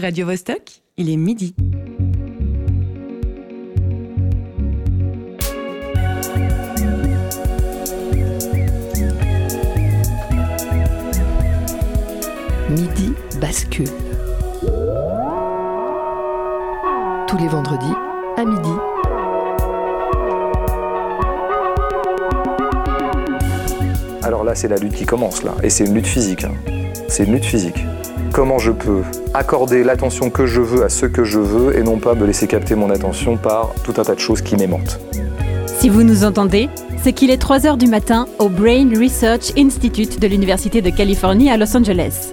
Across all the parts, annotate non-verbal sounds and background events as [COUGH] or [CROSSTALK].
Radio Vostok, il est midi. Midi bascule. Tous les vendredis à midi. Alors là, c'est la lutte qui commence là, et c'est une lutte physique. hein. C'est une lutte physique. Comment je peux accorder l'attention que je veux à ce que je veux et non pas me laisser capter mon attention par tout un tas de choses qui m'aimantent. Si vous nous entendez, c'est qu'il est 3 heures du matin au Brain Research Institute de l'Université de Californie à Los Angeles.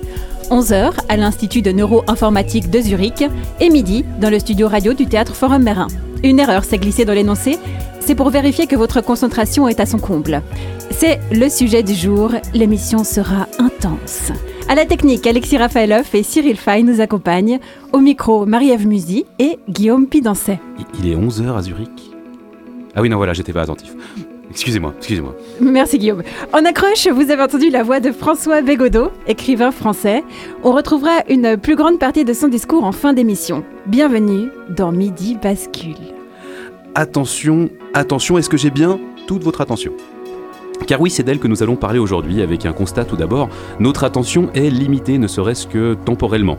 11 heures à l'Institut de neuroinformatique de Zurich et midi dans le studio radio du théâtre Forum Merin. Une erreur s'est glissée dans l'énoncé, c'est pour vérifier que votre concentration est à son comble. C'est le sujet du jour, l'émission sera intense. À la technique, Alexis Rafaelov et Cyril Fay nous accompagnent. Au micro, Marie-Ève Musy et Guillaume Pidancet. Il est 11h à Zurich Ah oui, non, voilà, j'étais pas attentif. Excusez-moi, excusez-moi. Merci Guillaume. En accroche, vous avez entendu la voix de François Bégodeau, écrivain français. On retrouvera une plus grande partie de son discours en fin d'émission. Bienvenue dans Midi Bascule. Attention, attention, est-ce que j'ai bien toute votre attention? Car oui, c'est d'elle que nous allons parler aujourd'hui avec un constat tout d'abord. Notre attention est limitée, ne serait-ce que temporellement.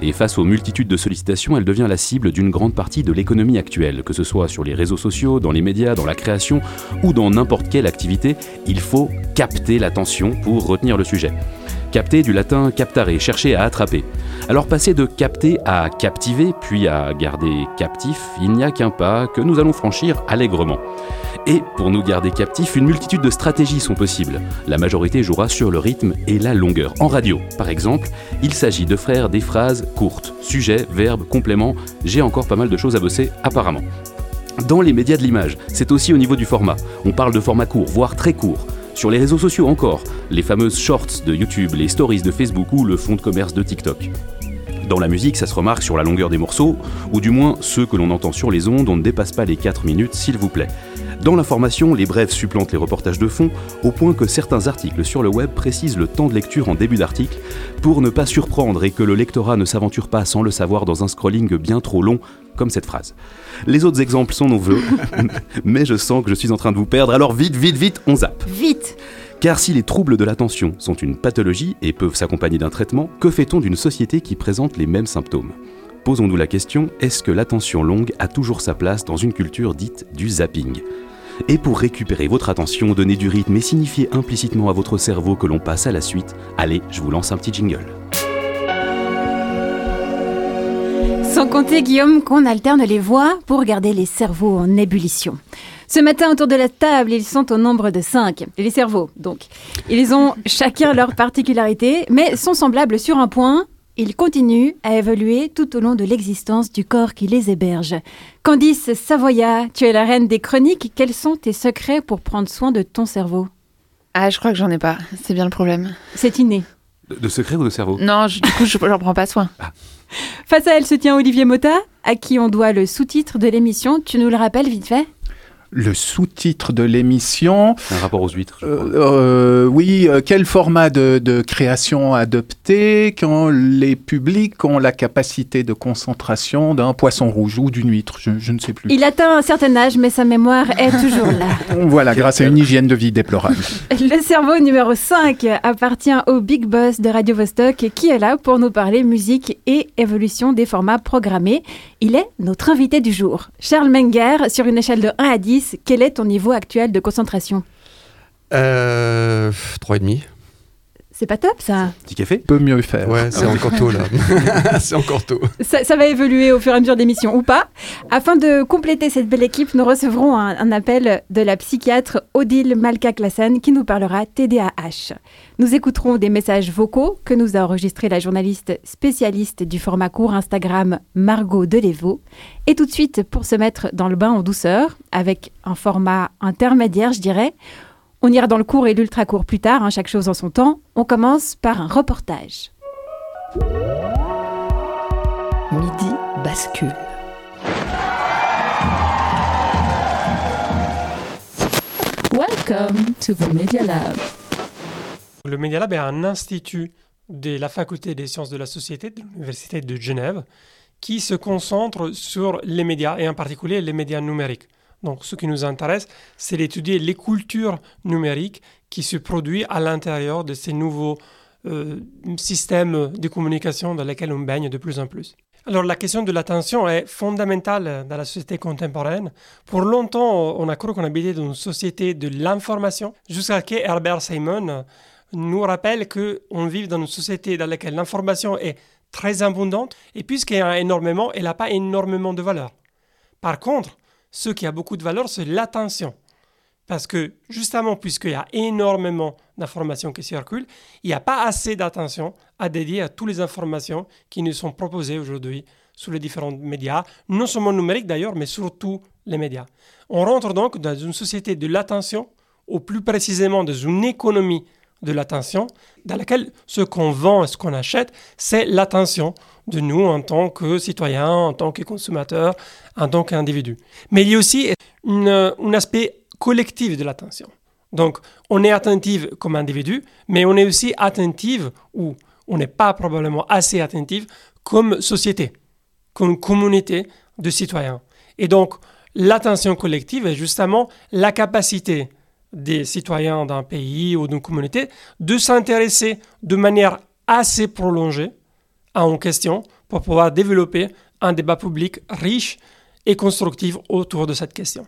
Et face aux multitudes de sollicitations, elle devient la cible d'une grande partie de l'économie actuelle, que ce soit sur les réseaux sociaux, dans les médias, dans la création ou dans n'importe quelle activité, il faut capter l'attention pour retenir le sujet. Capter du latin captare, chercher à attraper. Alors passer de capter à captiver, puis à garder captif, il n'y a qu'un pas que nous allons franchir allègrement. Et pour nous garder captifs, une multitude de stratégies sont possibles. La majorité jouera sur le rythme et la longueur. En radio, par exemple, il s'agit de faire des phrases courtes. Sujet, verbe, complément, j'ai encore pas mal de choses à bosser apparemment. Dans les médias de l'image, c'est aussi au niveau du format. On parle de format court, voire très court. Sur les réseaux sociaux encore, les fameuses shorts de YouTube, les stories de Facebook ou le fonds de commerce de TikTok. Dans la musique, ça se remarque sur la longueur des morceaux, ou du moins ceux que l'on entend sur les ondes, on ne dépasse pas les 4 minutes, s'il vous plaît. Dans l'information, les brèves supplantent les reportages de fond, au point que certains articles sur le web précisent le temps de lecture en début d'article, pour ne pas surprendre et que le lectorat ne s'aventure pas sans le savoir dans un scrolling bien trop long, comme cette phrase. Les autres exemples sont nombreux, [LAUGHS] mais je sens que je suis en train de vous perdre, alors vite, vite, vite, on zappe. Vite. Car si les troubles de l'attention sont une pathologie et peuvent s'accompagner d'un traitement, que fait-on d'une société qui présente les mêmes symptômes? Posons-nous la question, est-ce que l'attention longue a toujours sa place dans une culture dite du zapping? Et pour récupérer votre attention, donner du rythme et signifier implicitement à votre cerveau que l'on passe à la suite, allez, je vous lance un petit jingle. Sans compter, Guillaume, qu'on alterne les voix pour garder les cerveaux en ébullition. Ce matin, autour de la table, ils sont au nombre de cinq. Les cerveaux, donc. Ils ont chacun leur particularité, mais sont semblables sur un point. Ils continuent à évoluer tout au long de l'existence du corps qui les héberge. Candice Savoya, tu es la reine des chroniques. Quels sont tes secrets pour prendre soin de ton cerveau? Ah, je crois que j'en ai pas. C'est bien le problème. C'est inné. De, de secret ou de cerveau? Non, je- du coup, je j'en prends pas soin. Face à elle se tient Olivier Mota, à qui on doit le sous-titre de l'émission. Tu nous le rappelles vite fait? Le sous-titre de l'émission, Un rapport aux huîtres, je crois. euh, euh, oui, euh, quel format de, de création adopter quand les publics ont la capacité de concentration d'un poisson rouge ou d'une huître, je, je ne sais plus. Il atteint un certain âge, mais sa mémoire est [LAUGHS] toujours là. Voilà, grâce à une hygiène de vie déplorable. [LAUGHS] Le cerveau numéro 5 appartient au Big Boss de Radio Vostok qui est là pour nous parler musique et évolution des formats programmés. Il est notre invité du jour. Charles Menger, sur une échelle de 1 à 10, quel est ton niveau actuel de concentration? Euh. 3,5. C'est pas top ça. Petit café Peut mieux faire. Ouais, c'est encore tôt là. [LAUGHS] c'est encore tôt. ça Ça va évoluer au fur et à mesure d'émissions ou pas. Afin de compléter cette belle équipe, nous recevrons un, un appel de la psychiatre Odile Malka-Klassen qui nous parlera TDAH. Nous écouterons des messages vocaux que nous a enregistrés la journaliste spécialiste du format court Instagram Margot Delévaux. Et tout de suite, pour se mettre dans le bain en douceur, avec un format intermédiaire, je dirais, on ira dans le court et l'ultra court plus tard, hein, chaque chose en son temps. On commence par un reportage. Midi bascule. Welcome to the Media Lab. Le Media Lab est un institut de la faculté des sciences de la société de l'Université de Genève qui se concentre sur les médias et en particulier les médias numériques. Donc ce qui nous intéresse, c'est d'étudier les cultures numériques qui se produisent à l'intérieur de ces nouveaux euh, systèmes de communication dans lesquels on baigne de plus en plus. Alors la question de l'attention est fondamentale dans la société contemporaine. Pour longtemps, on a cru qu'on habitait dans une société de l'information, jusqu'à ce que Herbert Simon nous rappelle qu'on vit dans une société dans laquelle l'information est très abondante, et puisqu'il y a énormément, elle n'a pas énormément de valeur. Par contre, ce qui a beaucoup de valeur, c'est l'attention. Parce que justement, puisqu'il y a énormément d'informations qui circulent, il n'y a pas assez d'attention à dédier à toutes les informations qui nous sont proposées aujourd'hui sur les différents médias, non seulement numériques d'ailleurs, mais surtout les médias. On rentre donc dans une société de l'attention, ou plus précisément dans une économie de l'attention, dans laquelle ce qu'on vend et ce qu'on achète, c'est l'attention de nous en tant que citoyens, en tant que consommateurs, en tant qu'individus. Mais il y a aussi un aspect collective de l'attention. Donc, on est attentif comme individu, mais on est aussi attentif, ou on n'est pas probablement assez attentif, comme société, comme communauté de citoyens. Et donc, l'attention collective est justement la capacité des citoyens d'un pays ou d'une communauté de s'intéresser de manière assez prolongée une question pour pouvoir développer un débat public riche et constructif autour de cette question.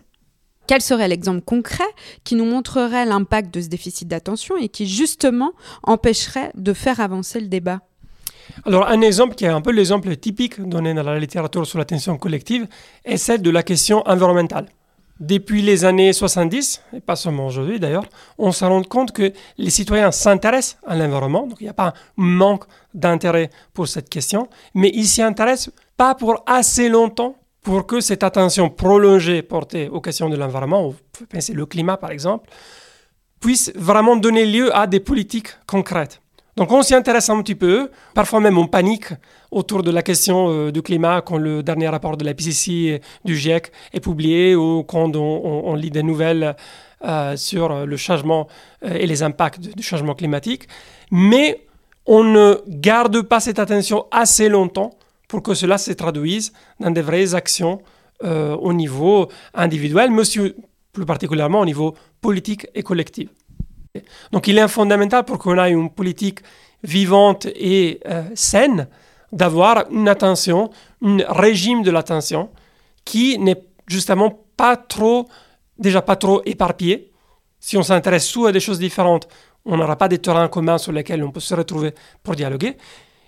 Quel serait l'exemple concret qui nous montrerait l'impact de ce déficit d'attention et qui justement empêcherait de faire avancer le débat? Alors, un exemple qui est un peu l'exemple typique donné dans la littérature sur l'attention collective est celle de la question environnementale. Depuis les années 70, et pas seulement aujourd'hui d'ailleurs, on se rend compte que les citoyens s'intéressent à l'environnement, donc il n'y a pas un manque d'intérêt pour cette question, mais ils s'y intéressent pas pour assez longtemps pour que cette attention prolongée portée aux questions de l'environnement, pensez le climat par exemple, puisse vraiment donner lieu à des politiques concrètes. Donc on s'y intéresse un petit peu, parfois même on panique autour de la question euh, du climat quand le dernier rapport de la PCC du GIEC est publié ou quand on, lit des nouvelles euh, sur le changement euh, et les impacts du changement climatique. Mais on ne garde pas cette attention assez longtemps pour que cela se traduise dans des vraies actions au niveau individuel, mais plus particulièrement au niveau politique et collectif. Donc il est fondamental pour qu'on ait une politique vivante et euh, saine d'avoir une attention, un régime de l'attention qui n'est justement pas trop, déjà pas trop éparpillé. Si on s'intéresse soit à des choses différentes, on n'aura pas des terrains communs sur lesquels on peut se retrouver pour dialoguer.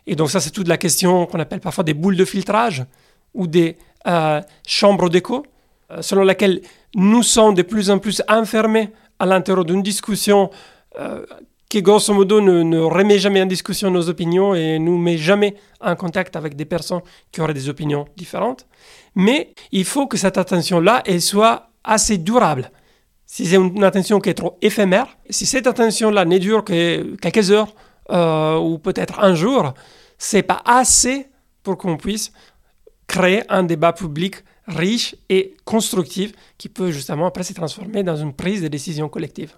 Et donc ça, c'est toute la question qu'on appelle parfois des boules de filtrage ou des euh, chambres d'écho, euh, selon laquelle nous sommes de plus en plus enfermés à l'intérieur d'une discussion euh, qui, grosso modo, ne, remet jamais en discussion nos opinions et nous met jamais en contact avec des personnes qui auraient des opinions différentes. Mais il faut que cette attention-là, elle soit assez durable. Si c'est une attention qui est trop éphémère, si cette attention-là ne dure que quelques heures ou peut-être un jour, c'est pas assez pour qu'on puisse créer un débat public riche et constructif qui peut justement après se transformer dans une prise de décision collective.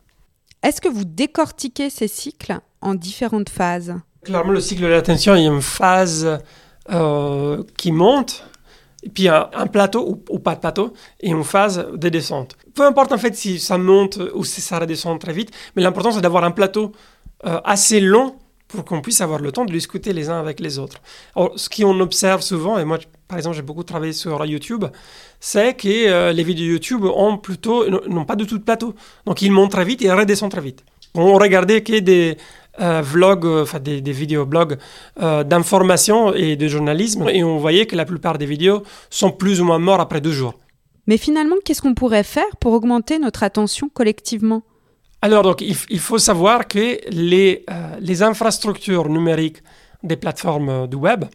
Est-ce que vous décortiquez ces cycles en différentes phases? Clairement, le cycle de l'attention, il y a une phase euh, qui monte, et puis un, plateau ou, pas de plateau, et une phase de descente. Peu importe en fait si ça monte ou si ça redescend très vite, mais l'important c'est d'avoir un plateau euh, assez long pour qu'on puisse avoir le temps de discuter les uns avec les autres. Alors, ce qu'on observe souvent, et moi par exemple j'ai beaucoup travaillé sur YouTube, c'est que euh, les vidéos YouTube ont plutôt, n'ont pas du tout de plateau. Donc ils montent très vite et redescendent très vite. On regardait que des euh, vlogs, euh, enfin des, des vidéoblogs d'information et de journalisme, et on voyait que la plupart des vidéos sont plus ou moins morts après deux jours. Mais finalement, qu'est-ce qu'on pourrait faire pour augmenter notre attention collectivement? Alors, donc, il, faut savoir que les, euh, les, infrastructures numériques des plateformes du web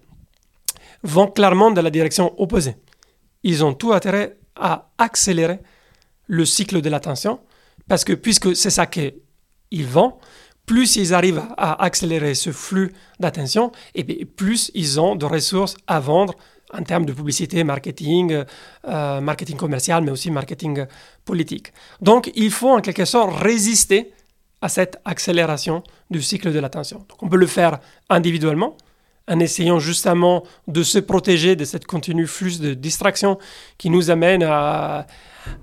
vont clairement dans la direction opposée. Ils ont tout intérêt à accélérer le cycle de l'attention, parce que puisque c'est ça qu'ils vendent, plus ils arrivent à accélérer ce flux d'attention, et plus ils ont de ressources à vendre en termes de publicité, marketing, euh, marketing commercial, mais aussi marketing politique. Donc, il faut en quelque sorte résister à cette accélération du cycle de l'attention. On peut le faire individuellement, en essayant justement de se protéger de cette continue flux de distraction qui nous amène à,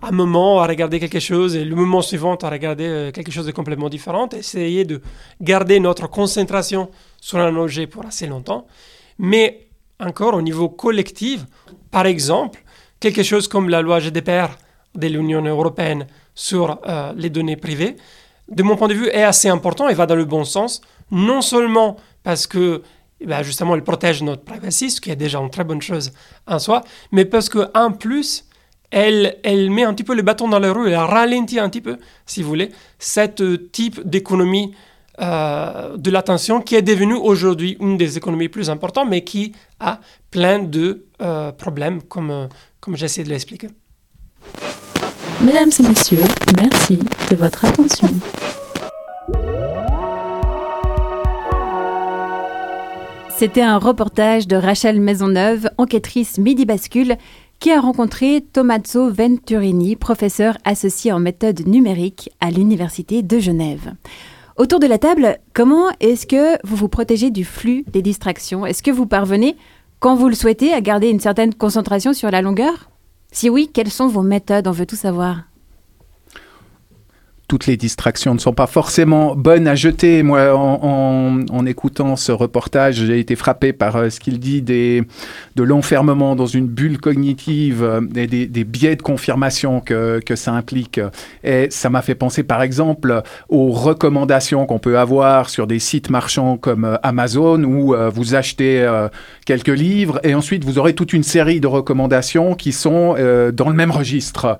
un moment à regarder quelque chose et le moment suivant à regarder euh, quelque chose de complètement différent, essayer de garder notre concentration sur un objet pour assez longtemps. Mais encore au niveau collectif, par exemple, quelque chose comme la loi GDPR de l'Union européenne sur euh, les données privées, de mon point de vue, est assez important et va dans le bon sens, non seulement parce que eh ben, justement elle protège notre privacy, ce qui est déjà une très bonne chose en soi, mais parce qu'en plus, elle, elle met un petit peu le bâton dans la rue, elle ralentit un petit peu, si vous voulez, cette type d'économie euh, de l'attention qui est devenue aujourd'hui une des économies plus importantes, mais qui a plein de euh, problèmes, comme, euh, comme j'essaie de l'expliquer. Mesdames et messieurs, merci de votre attention. C'était un reportage de Rachel Maisonneuve, enquêtrice Midi Bascule, qui a rencontré Tommaso Venturini, professeur associé en méthode numérique à l'Université de Genève. Autour de la table, comment est-ce que vous vous protégez du flux des distractions? Est-ce que vous parvenez, quand vous le souhaitez, à garder une certaine concentration sur la longueur? Si oui, quelles sont vos méthodes? On veut tout savoir toutes les distractions ne sont pas forcément bonnes à jeter. Moi, en, écoutant ce reportage, j'ai été frappé par euh, ce qu'il dit des, de l'enfermement dans une bulle cognitive euh, et des, biais de confirmation que, que ça implique. Et ça m'a fait penser, par exemple, aux recommandations qu'on peut avoir sur des sites marchands comme euh, Amazon où vous achetez quelques livres et ensuite vous aurez toute une série de recommandations qui sont dans le même registre.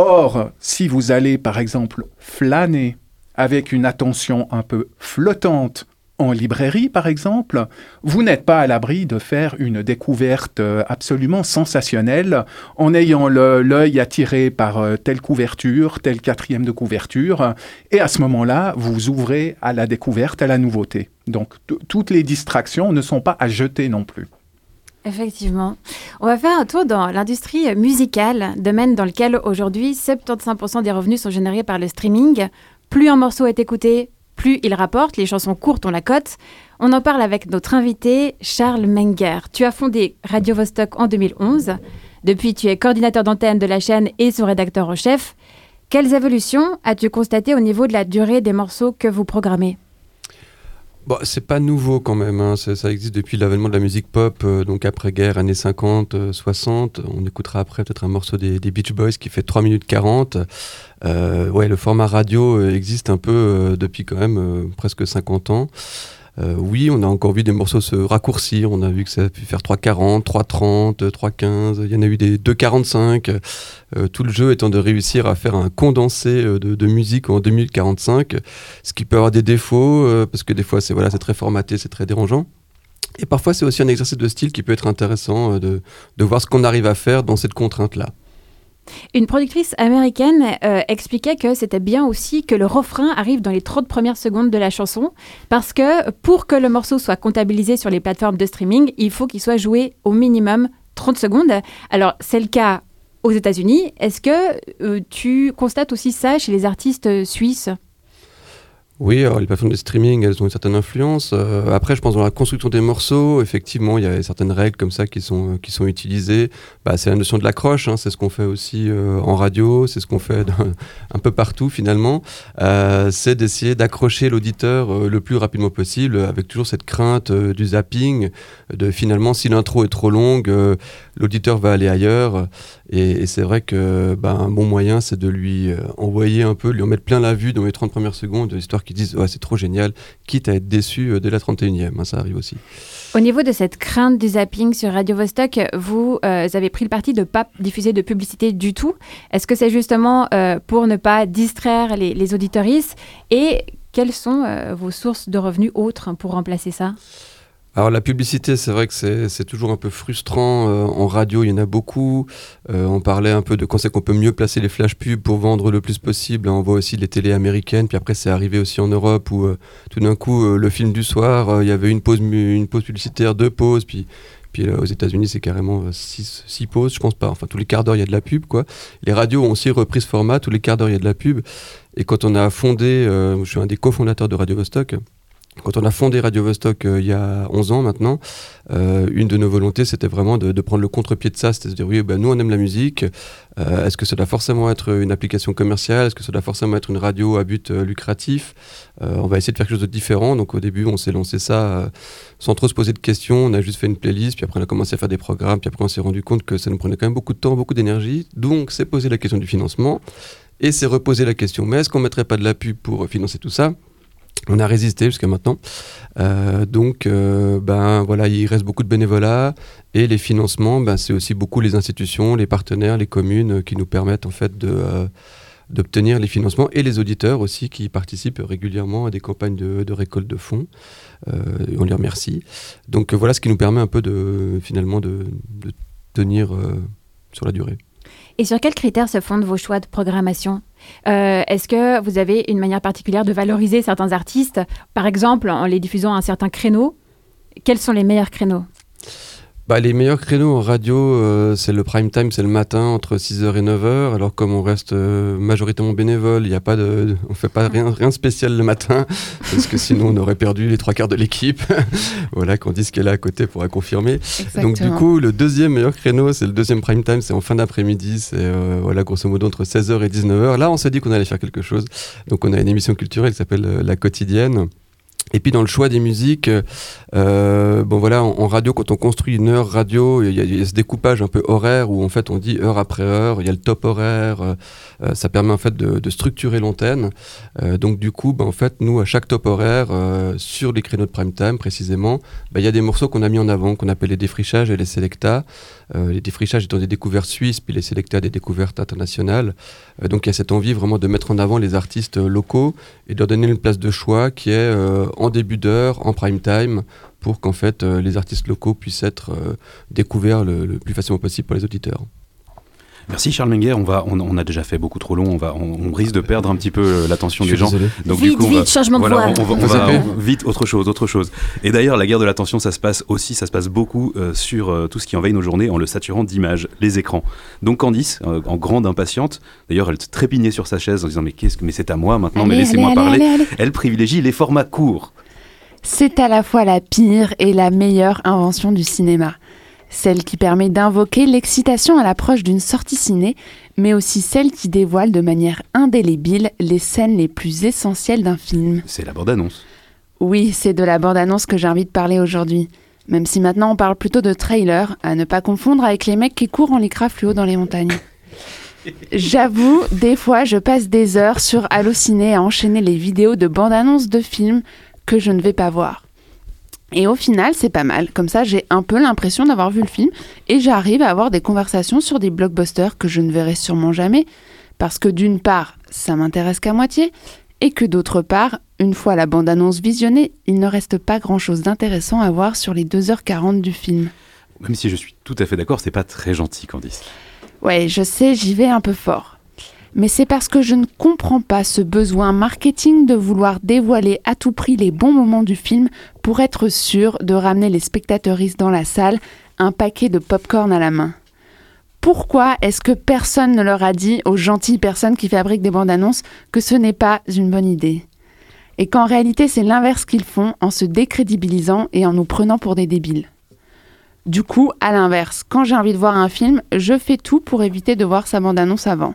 Or, si vous allez par exemple flâner avec une attention un peu flottante en librairie, par exemple, vous n'êtes pas à l'abri de faire une découverte euh, absolument sensationnelle en ayant l'œil attiré par euh, telle couverture, telle quatrième de couverture, et à ce moment-là, vous ouvrez à la découverte, à la nouveauté. Donc, toutes les distractions ne sont pas à jeter non plus. Effectivement. On va faire un tour dans l'industrie musicale, domaine dans lequel aujourd'hui 75% des revenus sont générés par le streaming. Plus un morceau est écouté, plus il rapporte. Les chansons courtes ont la cote. On en parle avec notre invité Charles Menger. Tu as fondé Radio Vostok en 2011. Depuis, tu es coordinateur d'antenne de la chaîne et son rédacteur en chef. Quelles évolutions as-tu constatées au niveau de la durée des morceaux que vous programmez? Bon, c'est pas nouveau quand même, hein. ça, existe depuis l'avènement de la musique pop, euh, donc après-guerre, années 50, 60. Euh, On écoutera après peut-être un morceau des, Beach Boys qui fait 3 minutes 40. Euh, ouais, le format radio existe un peu depuis quand même presque 50 ans. Euh, oui, on a encore vu des morceaux se raccourcir. On a vu que ça a pu faire 3,40, 3,30, 3,15. Il y en a eu des 2,45. Euh, tout le jeu étant de réussir à faire un condensé euh, de, musique en 2045, ce qui peut avoir des défauts, parce que des fois, c'est voilà, très formaté, c'est très dérangeant. Et parfois, c'est aussi un exercice de style qui peut être intéressant de voir ce qu'on arrive à faire dans cette contrainte-là. Une productrice américaine euh, expliquait que c'était bien aussi que le refrain arrive dans les 30 premières secondes de la chanson, parce que pour que le morceau soit comptabilisé sur les plateformes de streaming, il faut qu'il soit joué au minimum 30 secondes. Alors, c'est le cas aux États-Unis. Est-ce que euh, tu constates aussi ça chez les artistes suisses? Oui, alors les plateformes de streaming, elles ont une certaine influence. Euh, après, je pense dans la construction des morceaux, effectivement, il y a certaines règles comme ça qui sont, qui sont utilisées. Bah, c'est la notion de l'accroche, hein, c'est ce qu'on fait aussi euh, en radio, c'est ce qu'on fait [LAUGHS] un peu partout finalement. Euh, c'est d'essayer d'accrocher l'auditeur le plus rapidement possible, avec toujours cette crainte du zapping, de finalement, si l'intro est trop longue, l'auditeur va aller ailleurs. Et, c'est vrai que bah, un bon moyen, c'est de lui envoyer un peu, lui en mettre plein la vue dans les 30 premières secondes, histoire qui ouais, c'est trop génial, quitte à être déçu euh, dès la 31e. Hein, ça arrive aussi. Au niveau de cette crainte du zapping sur Radio Vostok, vous euh, avez pris le parti de ne pas diffuser de publicité du tout. Est-ce que c'est justement euh, pour ne pas distraire les, les auditoristes? Et quelles sont vos sources de revenus autres pour remplacer ça? Alors la publicité, c'est vrai que c'est toujours un peu frustrant. Euh, en radio, il y en a beaucoup. Euh, on parlait un peu de quand c'est qu'on peut mieux placer les flash pubs pour vendre le plus possible. On voit aussi les télés américaines. Puis après, c'est arrivé aussi en Europe où euh, tout d'un coup, le film du soir, il y avait une pause, une pause publicitaire, deux pauses. Puis puis là, aux États-Unis, c'est carrément 6 pauses, je pense pas. Enfin, tous les quarts d'heure, il y a de la pub. Les radios ont aussi repris ce format, tous les quarts d'heure, il y a de la pub. Et quand on a fondé, je suis un des cofondateurs de Radio Vostok, quand on a fondé Radio Vostok il y a 11 ans maintenant, une de nos volontés, c'était vraiment de, prendre le contre-pied de ça, c'était de dire oui, ben, nous on aime la musique, est-ce que ça doit forcément être une application commerciale, est-ce que ça doit forcément être une radio à but lucratif? On va essayer de faire quelque chose de différent. Donc au début, on s'est lancé ça sans trop se poser de questions, on a juste fait une playlist, puis après on a commencé à faire des programmes, puis après on s'est rendu compte que ça nous prenait quand même beaucoup de temps, beaucoup d'énergie. Donc c'est posé la question du financement et c'est reposer la question, mais est-ce qu'on mettrait pas de la pub pour financer tout ça? On a résisté jusqu'à maintenant. Euh, donc, euh, ben voilà, il reste beaucoup de bénévolat et les financements, ben, c'est aussi beaucoup les institutions, les partenaires, les communes qui nous permettent en fait euh, d'obtenir les financements et les auditeurs aussi qui participent régulièrement à des campagnes de, récolte de fonds. on les remercie. Donc voilà ce qui nous permet un peu de finalement de, de tenir sur la durée. Et sur quels critères se fondent vos choix de programmation? Euh, Est-ce que vous avez une manière particulière de valoriser certains artistes, par exemple en les diffusant à un certain créneau Quels sont les meilleurs créneaux? Bah, les meilleurs créneaux en radio, euh, c'est le prime time, c'est le matin entre 6h et 9h. Alors comme on reste euh, majoritairement bénévole, il y a pas de, on fait pas rien, rien de spécial le matin, [LAUGHS] parce que sinon on aurait perdu les trois quarts de l'équipe. [LAUGHS] voilà, qu'on dit ce qu'elle a à côté pourra confirmer. Donc du coup, le deuxième meilleur créneau, c'est le deuxième prime time, c'est en fin d'après-midi, c'est euh, voilà grosso modo entre 16h et 19h. Là, on s'est dit qu'on allait faire quelque chose. Donc on a une émission culturelle qui s'appelle La Quotidienne et puis dans le choix des musiques, euh, bon voilà, en, radio, quand on construit une heure radio, il y, a ce découpage un peu horaire où en fait on dit heure après heure, il y a le top horaire, euh, euh, ça permet en fait de, structurer l'antenne. donc du coup, ben, en fait, nous à chaque top horaire, sur les créneaux de prime time précisément, ben, il y a des morceaux qu'on a mis en avant, qu'on appelle les défrichages et les selecta. Les défrichages étant des découvertes suisses, puis les selecta des découvertes internationales. donc il y a cette envie vraiment de mettre en avant les artistes locaux et de leur donner une place de choix qui est en début d'heure, en prime time, pour qu'en fait euh, les artistes locaux puissent être euh, découverts le, plus facilement possible par les auditeurs. Merci Charles Menger, on, va, on, a déjà fait beaucoup trop long, on, va, on, risque de perdre un petit peu euh, l'attention des gens. Donc vite, du coup, vite, changement de voix. On, va, vite, autre chose, autre chose. Et d'ailleurs, la guerre de l'attention, ça se passe aussi, ça se passe beaucoup sur tout ce qui envahit nos journées en le saturant d'images, les écrans. Donc Candice, en grande impatiente, d'ailleurs, elle trépignait sur sa chaise en disant mais qu'est-ce que mais c'est à moi maintenant, mais laissez-moi parler. elle privilégie les formats courts. C'est à la fois la pire et la meilleure invention du cinéma. Celle qui permet d'invoquer l'excitation à l'approche d'une sortie ciné, mais aussi celle qui dévoile de manière indélébile les scènes les plus essentielles d'un film. C'est la bande-annonce. Oui, c'est de la bande-annonce que j'ai envie de parler aujourd'hui. Même si maintenant on parle plutôt de trailer, à ne pas confondre avec les mecs qui courent en lycra fluo dans les montagnes. [LAUGHS] J'avoue, des fois je passe des heures sur Allociné à enchaîner les vidéos de bande-annonce de films que je ne vais pas voir. Et au final, c'est pas mal. Comme ça, j'ai un peu l'impression d'avoir vu le film et j'arrive à avoir des conversations sur des blockbusters que je ne verrai sûrement jamais. Parce que d'une part, ça m'intéresse qu'à moitié et que d'autre part, une fois la bande-annonce visionnée, il ne reste pas grand-chose d'intéressant à voir sur les 2h40 du film. Même si je suis tout à fait d'accord, c'est pas très gentil, Candice. Ouais, je sais, j'y vais un peu fort mais c'est parce que je ne comprends pas ce besoin marketing de vouloir dévoiler à tout prix les bons moments du film pour être sûr de ramener les spectateuristes dans la salle un paquet de pop-corn à la main. Pourquoi est-ce que personne ne leur a dit aux gentilles personnes qui fabriquent des bandes annonces que ce n'est pas une bonne idée? Et qu'en réalité c'est l'inverse qu'ils font en se décrédibilisant et en nous prenant pour des débiles. Du coup, à l'inverse, quand j'ai envie de voir un film, je fais tout pour éviter de voir sa bande-annonce avant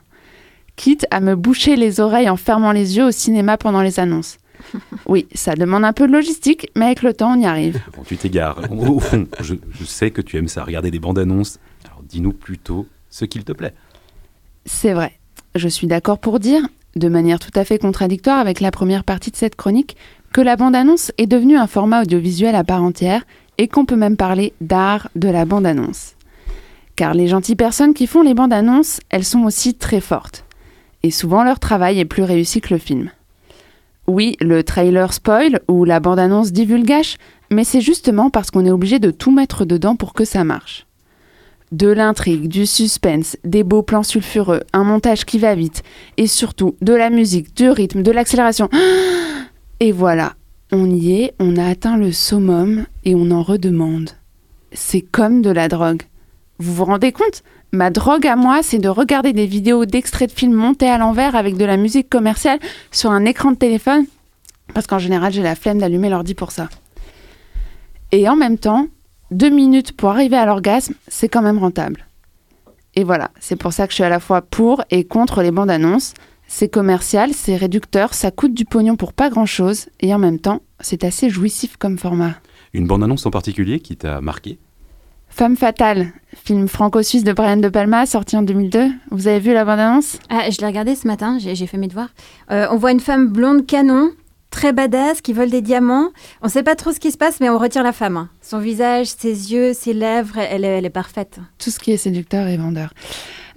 quitte à me boucher les oreilles en fermant les yeux au cinéma pendant les annonces. [LAUGHS] Oui, ça demande un peu de logistique, mais avec le temps, on y arrive. [LAUGHS] Bon, tu t'égares. Au fond, je, sais que tu aimes ça, regarder des bandes annonces. Alors dis-nous plutôt ce qu'il te plaît. C'est vrai. Je suis d'accord pour dire, de manière tout à fait contradictoire avec la première partie de cette chronique, que la bande-annonce est devenue un format audiovisuel à part entière et qu'on peut même parler d'art de la bande-annonce. Car les gentilles personnes qui font les bandes annonces, elles sont aussi très fortes et souvent leur travail est plus réussi que le film. Oui, le trailer spoil ou la bande-annonce divulgage, mais c'est justement parce qu'on est obligé de tout mettre dedans pour que ça marche. De l'intrigue, du suspense, des beaux plans sulfureux, un montage qui va vite, et surtout de la musique, du rythme, de l'accélération. [GASPS] Et voilà, on y est, on a atteint le summum et on en redemande. c'est comme de la drogue. Vous vous rendez compte? Ma drogue à moi, c'est de regarder des vidéos d'extraits de films montés à l'envers avec de la musique commerciale sur un écran de téléphone, parce qu'en général, j'ai la flemme d'allumer l'ordi pour ça. Et en même temps, deux minutes pour arriver à l'orgasme, c'est quand même rentable. Et voilà, c'est pour ça que je suis à la fois pour et contre les bandes annonces. C'est commercial, c'est réducteur, ça coûte du pognon pour pas grand chose, et en même temps, c'est assez jouissif comme format. Une bande-annonce en particulier qui t'a marqué? Femme fatale, film franco-suisse de Brian De Palma, sorti en 2002. Vous avez vu la bande-annonce? Ah, je l'ai regardé ce matin, j'ai fait mes devoirs. Euh, on voit une femme blonde canon, très badass, qui vole des diamants. On sait pas trop ce qui se passe, mais on retire la femme. hein. Son visage, ses yeux, ses lèvres, elle est, elle est parfaite. Tout ce qui est séducteur et vendeur.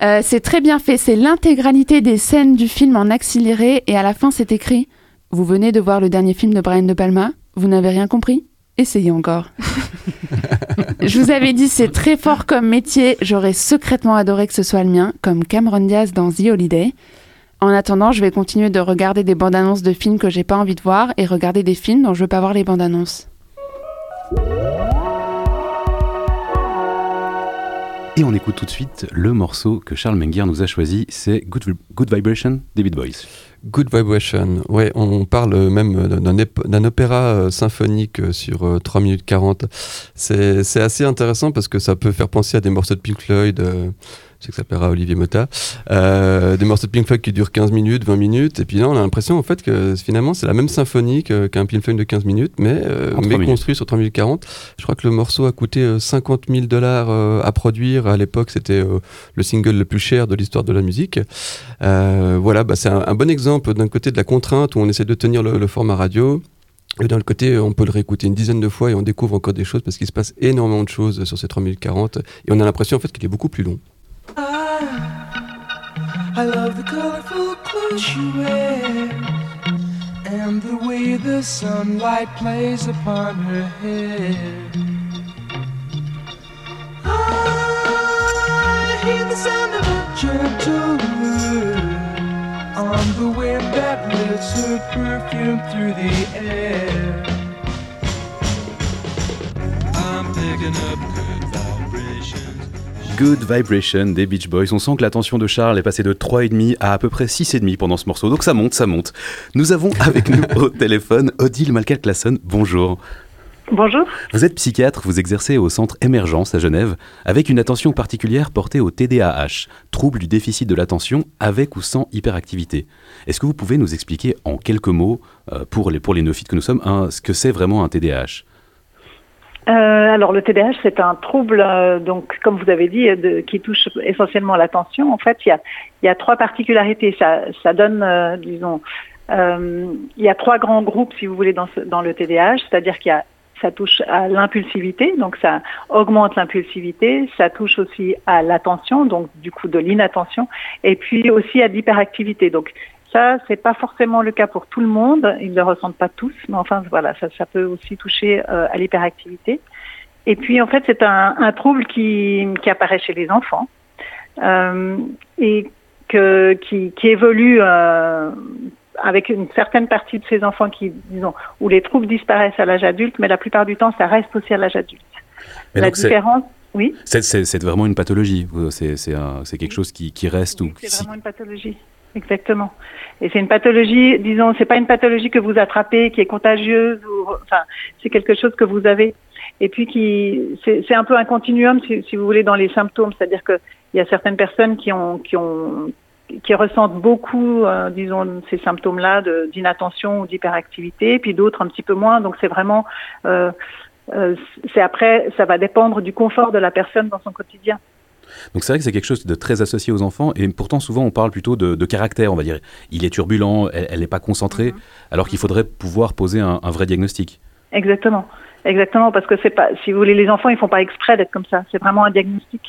Euh, c'est très bien fait, c'est l'intégralité des scènes du film en accéléré, et à la fin c'est écrit « Vous venez de voir le dernier film de Brian De Palma, vous n'avez rien compris? Essayez encore. [LAUGHS] Je vous avais dit, c'est très fort comme métier. J'aurais secrètement adoré que ce soit le mien, comme Cameron Diaz dans The Holiday. En attendant, je vais continuer de regarder des bandes annonces de films que j'ai pas envie de voir et regarder des films dont je veux pas voir les bandes annonces. Et on écoute tout de suite le morceau que Charles Menger nous a choisi, c'est Good, Good Vibration des Beat Boys. Good Vibration, ouais, on parle même d'un opéra euh, symphonique euh, sur euh, 3 minutes 40. C'est assez intéressant parce que ça peut faire penser à des morceaux de Pink Floyd, euh, je sais que ça plaira à Olivier Motta, euh, des morceaux de Pink Floyd qui durent 15 minutes, 20 minutes, et puis là on a l'impression en fait que finalement c'est la même symphonie qu'un Pink Floyd de 15 minutes, mais, euh, mais construit sur 3 minutes 40. Je crois que le morceau a coûté euh, 50 000 dollars euh, à produire. À l'époque, c'était euh, le single le plus cher de l'histoire de la musique. Euh, voilà, bah, c'est un, un bon exemple d'un côté de la contrainte où on essaie de tenir le, le format radio. Et d'un côté, on peut le réécouter une dizaine de fois et on découvre encore des choses parce qu'il se passe énormément de choses sur ces 3 minutes 40 et on a l'impression en fait qu'il est beaucoup plus long. I I love the colorful clothes you wear and the way the sunlight plays upon her hair. I hear the sound of a gentle word on the wind that lifts her perfume through the air. I'm picking up good Vibration des Beach Boys. On sent que l'attention de Charles est passée de 3,5 à à peu près 6,5 pendant ce morceau. Donc ça monte, ça monte. Nous avons avec nous au téléphone Odile Malcal-Classon. Bonjour. Bonjour. Vous êtes psychiatre, vous exercez au centre Émergence à Genève, avec une attention particulière portée au TDAH, trouble du déficit de l'attention avec ou sans hyperactivité. Est-ce que vous pouvez nous expliquer en quelques mots, euh, pour, les, pour les néophytes que nous sommes, un- ce que c'est vraiment un TDAH Euh, alors le TDAH, c'est un trouble, euh, donc comme vous avez dit, qui touche essentiellement l'attention. En fait, il y a, trois particularités. Ça, donne, euh, disons, il y a trois grands groupes, si vous voulez, dans, dans le TDAH, c'est-à-dire qu'il y a ça touche à l'impulsivité, donc ça augmente l'impulsivité, ça touche aussi à l'attention, donc du coup de l'inattention, et puis aussi à l'hyperactivité. Donc ça, c'est pas forcément le cas pour tout le monde, ils ne le ressentent pas tous, mais enfin voilà, ça, ça peut aussi toucher euh, à l'hyperactivité. Et puis en fait, c'est un, un trouble qui, qui apparaît chez les enfants euh, et que, qui, qui évolue euh, avec une certaine partie de ces enfants qui, disons, où les troubles disparaissent à l'âge adulte, mais la plupart du temps, ça reste aussi à l'âge adulte. Mais la différence, oui, C'est- vraiment une pathologie, c'est quelque chose qui, qui reste ou c'est vraiment une pathologie. Exactement. Et c'est une pathologie, disons, c'est pas une pathologie que vous attrapez, qui est contagieuse, enfin, c'est quelque chose que vous avez. Et puis qui, c'est un peu un continuum, si, vous voulez, dans les symptômes. C'est-à-dire que il y a certaines personnes qui ont, qui ressentent beaucoup, euh, disons, ces symptômes-là d'inattention ou d'hyperactivité, puis d'autres un petit peu moins. Donc c'est vraiment, euh, euh, c'est après, ça va dépendre du confort de la personne dans son quotidien. Donc c'est vrai que c'est quelque chose de très associé aux enfants, et pourtant souvent on parle plutôt de, de caractère, on va dire. Il est turbulent, elle n'est pas concentrée, alors qu'il faudrait pouvoir poser un, un vrai diagnostic. Exactement. Exactement, parce que c'est pas, si vous voulez, les enfants, ils font pas exprès d'être comme ça. C'est vraiment un diagnostic.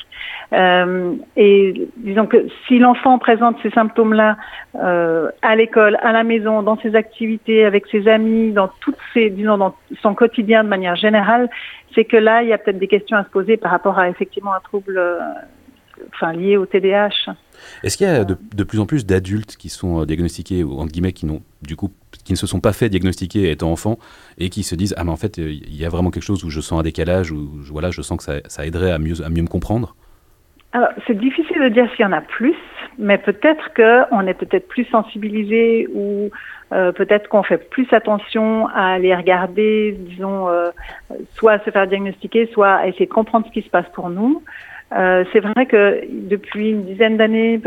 Euh, et disons que si l'enfant présente ces symptômes-là euh, à l'école, à la maison, dans ses activités, avec ses amis, dans toutes ses, disons, dans son quotidien de manière générale, c'est que là, il y a peut-être des questions à se poser par rapport à effectivement un trouble, euh, enfin, liées au TDAH. Est-ce qu'il y a de, plus en plus d'adultes qui sont diagnostiqués, ou entre guillemets, qui, n'ont, du coup, qui ne se sont pas fait diagnostiquer étant enfants et qui se disent Ah, mais en fait, il y a vraiment quelque chose où je sens un décalage, où voilà, je sens que ça, ça aiderait à mieux, à mieux me comprendre C'est difficile de dire s'il y en a plus, mais peut-être qu'on est peut-être plus sensibilisé ou euh, peut-être qu'on fait plus attention à les regarder, disons, euh, soit à se faire diagnostiquer, soit à essayer de comprendre ce qui se passe pour nous. Euh, c'est vrai que depuis une dizaine d'années,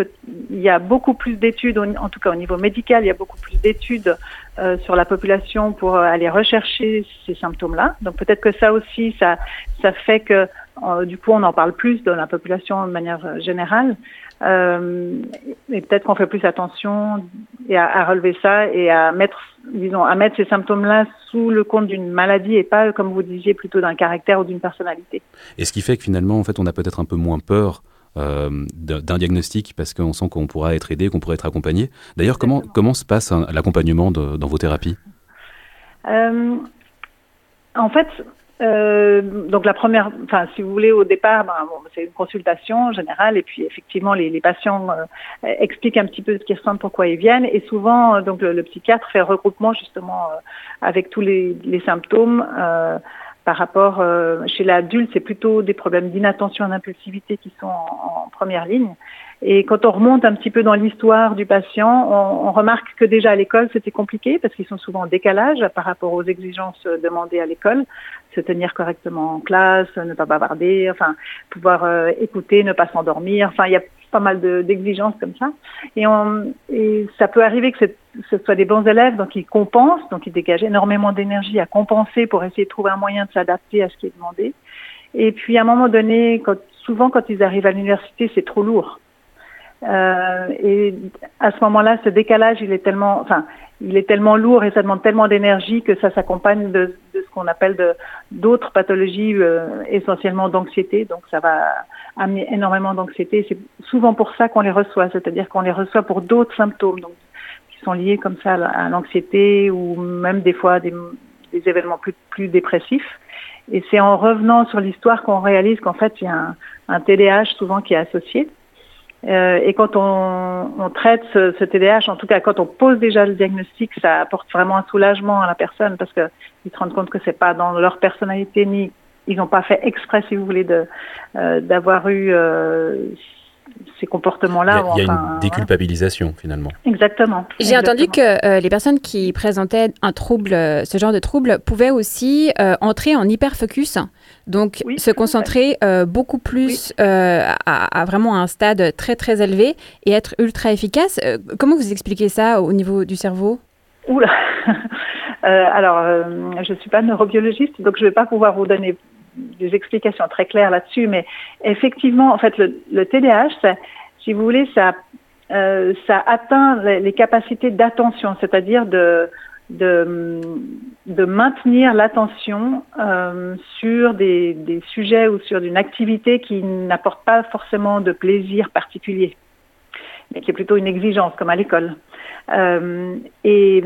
il y a beaucoup plus d'études, en tout cas au niveau médical, il y a beaucoup plus d'études euh, sur la population pour euh, aller rechercher ces symptômes-là. Donc peut-être que ça aussi, ça, ça fait que euh, du coup on en parle plus dans la population de manière générale. Euh, et peut-être qu'on fait plus attention et à, à relever ça et à mettre, disons, à mettre ces symptômes-là sous le compte d'une maladie et pas, comme vous disiez, plutôt d'un caractère ou d'une personnalité. Et ce qui fait que finalement, en fait, on a peut-être un peu moins peur euh, d'un diagnostic parce qu'on sent qu'on pourra être aidé, qu'on pourra être accompagné. D'ailleurs, comment, comment se passe l'accompagnement dans vos thérapies? Euh, en fait, euh, donc la première, enfin, si vous voulez, au départ, ben, bon, c'est une consultation générale, et puis effectivement, les, les patients euh, expliquent un petit peu ce qu'ils ressentent, pourquoi ils viennent, et souvent, euh, donc le, le psychiatre fait regroupement justement euh, avec tous les, les symptômes. par rapport, chez l'adulte, c'est plutôt des problèmes d'inattention et d'impulsivité qui sont en, en première ligne. Et quand on remonte un petit peu dans l'histoire du patient, on, on remarque que déjà à l'école, c'était compliqué parce qu'ils sont souvent en décalage par rapport aux exigences demandées à l'école, se tenir correctement en classe, ne pas bavarder, enfin pouvoir euh, écouter, ne pas s'endormir. Enfin, il y a pas mal de- d'exigences comme ça. Et, ça peut arriver que ce soit des bons élèves, donc ils compensent, donc ils dégagent énormément d'énergie à compenser pour essayer de trouver un moyen de s'adapter à ce qui est demandé. Et puis à un moment donné, souvent quand ils arrivent à l'université, c'est trop lourd. Euh, et à ce moment-là, ce décalage, il est tellement, enfin, il est tellement lourd et ça demande tellement d'énergie que ça s'accompagne de, ce qu'on appelle d'autres pathologies, euh, essentiellement d'anxiété. Donc, ça va amener énormément d'anxiété. C'est souvent pour ça qu'on les reçoit, c'est-à-dire qu'on les reçoit pour d'autres symptômes, donc qui sont liés comme ça à la- à l'anxiété ou même des fois des, des événements plus plus dépressifs. Et c'est en revenant sur l'histoire qu'on réalise qu'en fait, il y a un, un TDAH souvent qui est associé. Euh, et quand on, on traite ce, ce TDAH, en tout cas quand on pose déjà le diagnostic, ça apporte vraiment un soulagement à la personne parce que ils se rendent compte que c'est pas dans leur personnalité ni ils n'ont pas fait exprès, si vous voulez, euh, d'avoir eu euh, ces comportements-là. Il y a, il y a enfin, une déculpabilisation finalement. Exactement. J'ai entendu que euh, les personnes qui présentaient un trouble, ce genre de trouble, pouvaient aussi euh, entrer en hyperfocus, donc Oui, se concentrer euh, beaucoup plus euh, à, à vraiment un stade très très élevé et être ultra efficace. Euh, comment vous expliquez ça au niveau du cerveau? Oula. [LAUGHS] Alors, je suis pas neurobiologiste, donc je vais pas pouvoir vous donner des explications très claires là-dessus, mais effectivement, en fait, le, le TDAH, ça, si vous voulez, ça, ça atteint les, les capacités d'attention, c'est-à-dire de, de, maintenir l'attention euh, sur des, des sujets ou sur une activité qui n'apporte pas forcément de plaisir particulier, mais qui est plutôt une exigence, comme à l'école. Euh, et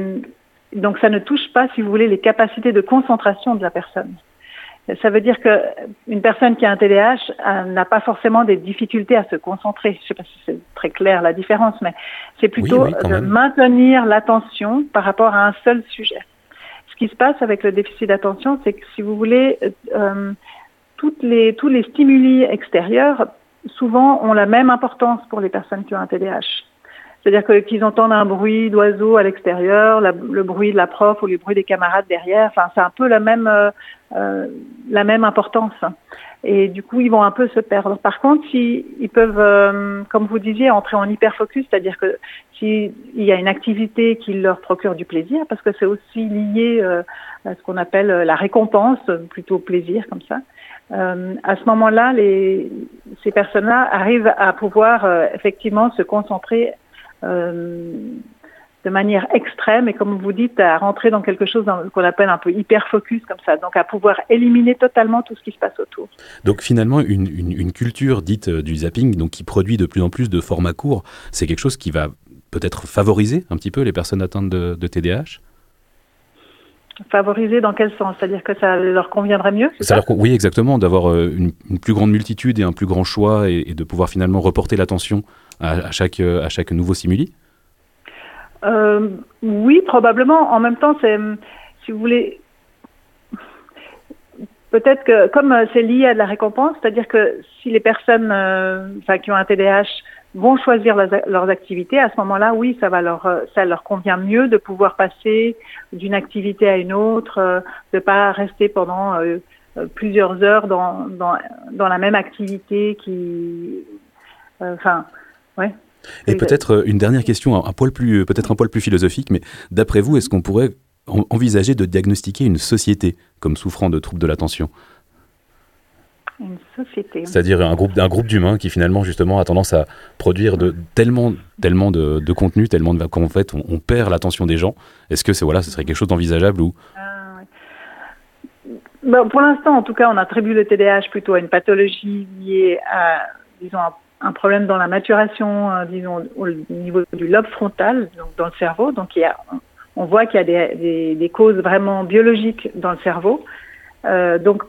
donc ça ne touche pas, si vous voulez, les capacités de concentration de la personne. Ça veut dire que une personne qui a un TDAH euh, n'a pas forcément des difficultés à se concentrer. Je ne sais pas si c'est très clair la différence, mais c'est plutôt oui, de même. maintenir l'attention par rapport à un seul sujet. Ce qui se passe avec le déficit d'attention, c'est que si vous voulez, euh, toutes les, tous les stimuli extérieurs, souvent, ont la même importance pour les personnes qui ont un TDAH. C'est-à-dire qu'ils entendent un bruit d'oiseau à l'extérieur, le bruit de la prof ou le bruit des camarades derrière, enfin c'est un peu la même euh, euh, la même importance. Et du coup, ils vont un peu se perdre. Par contre, si, ils peuvent, euh, comme vous disiez, entrer en hyperfocus, c'est-à-dire que s'il y a une activité qui leur procure du plaisir, parce que c'est aussi lié à ce qu'on appelle la récompense, plutôt plaisir comme ça. À ce moment-là, ces personnes-là arrivent à pouvoir effectivement se concentrer de manière extrême et comme vous dites, à rentrer dans quelque chose qu'on appelle un peu hyper focus comme ça, donc à pouvoir éliminer totalement tout ce qui se passe autour. Donc finalement, une culture dite euh, du zapping, donc qui produit de plus en plus de formats courts, c'est quelque chose qui va peut-être favoriser un petit peu les personnes atteintes de, de TDAH Favoriser dans quel sens? C'est-à-dire que ça leur conviendrait mieux Ça leur oui, exactement, d'avoir euh, une, une plus grande multitude et un plus grand choix et, et de pouvoir finalement reporter l'attention à, à chaque, euh, à chaque nouveau simili? Euh, oui, probablement. En même temps, c'est, si vous voulez, peut-être que comme euh, c'est lié à de la récompense, c'est-à-dire que si les personnes, euh, enfin, qui ont un TDAH vont choisir leurs, leurs activités, à ce moment-là, oui, ça va leur, euh, ça leur convient mieux de pouvoir passer d'une activité à une autre, euh, de pas rester pendant euh, plusieurs heures dans, dans, dans la même activité qui, euh, enfin, ouais. Et peut-être euh, une dernière question, un, un poil plus, peut-être un poil plus philosophique, mais d'après vous, est-ce qu'on pourrait en- envisager de diagnostiquer une société comme souffrant de troubles de l'attention? Une société. C'est-à-dire un groupe, un groupe d'humains qui finalement justement a tendance à produire de, tellement, tellement de, de contenu, tellement de, qu'en fait on, on perd l'attention des gens. Est-ce que c'est voilà, ce serait quelque chose d'envisageable ou? Ben, pour l'instant, en tout cas, on attribue le TDAH plutôt à une pathologie liée à, disons, un, problème dans la maturation, euh, disons, au niveau du lobe frontal, donc dans le cerveau. Donc, il y a, on voit qu'il y a des, des, des causes vraiment biologiques dans le cerveau. Euh, donc,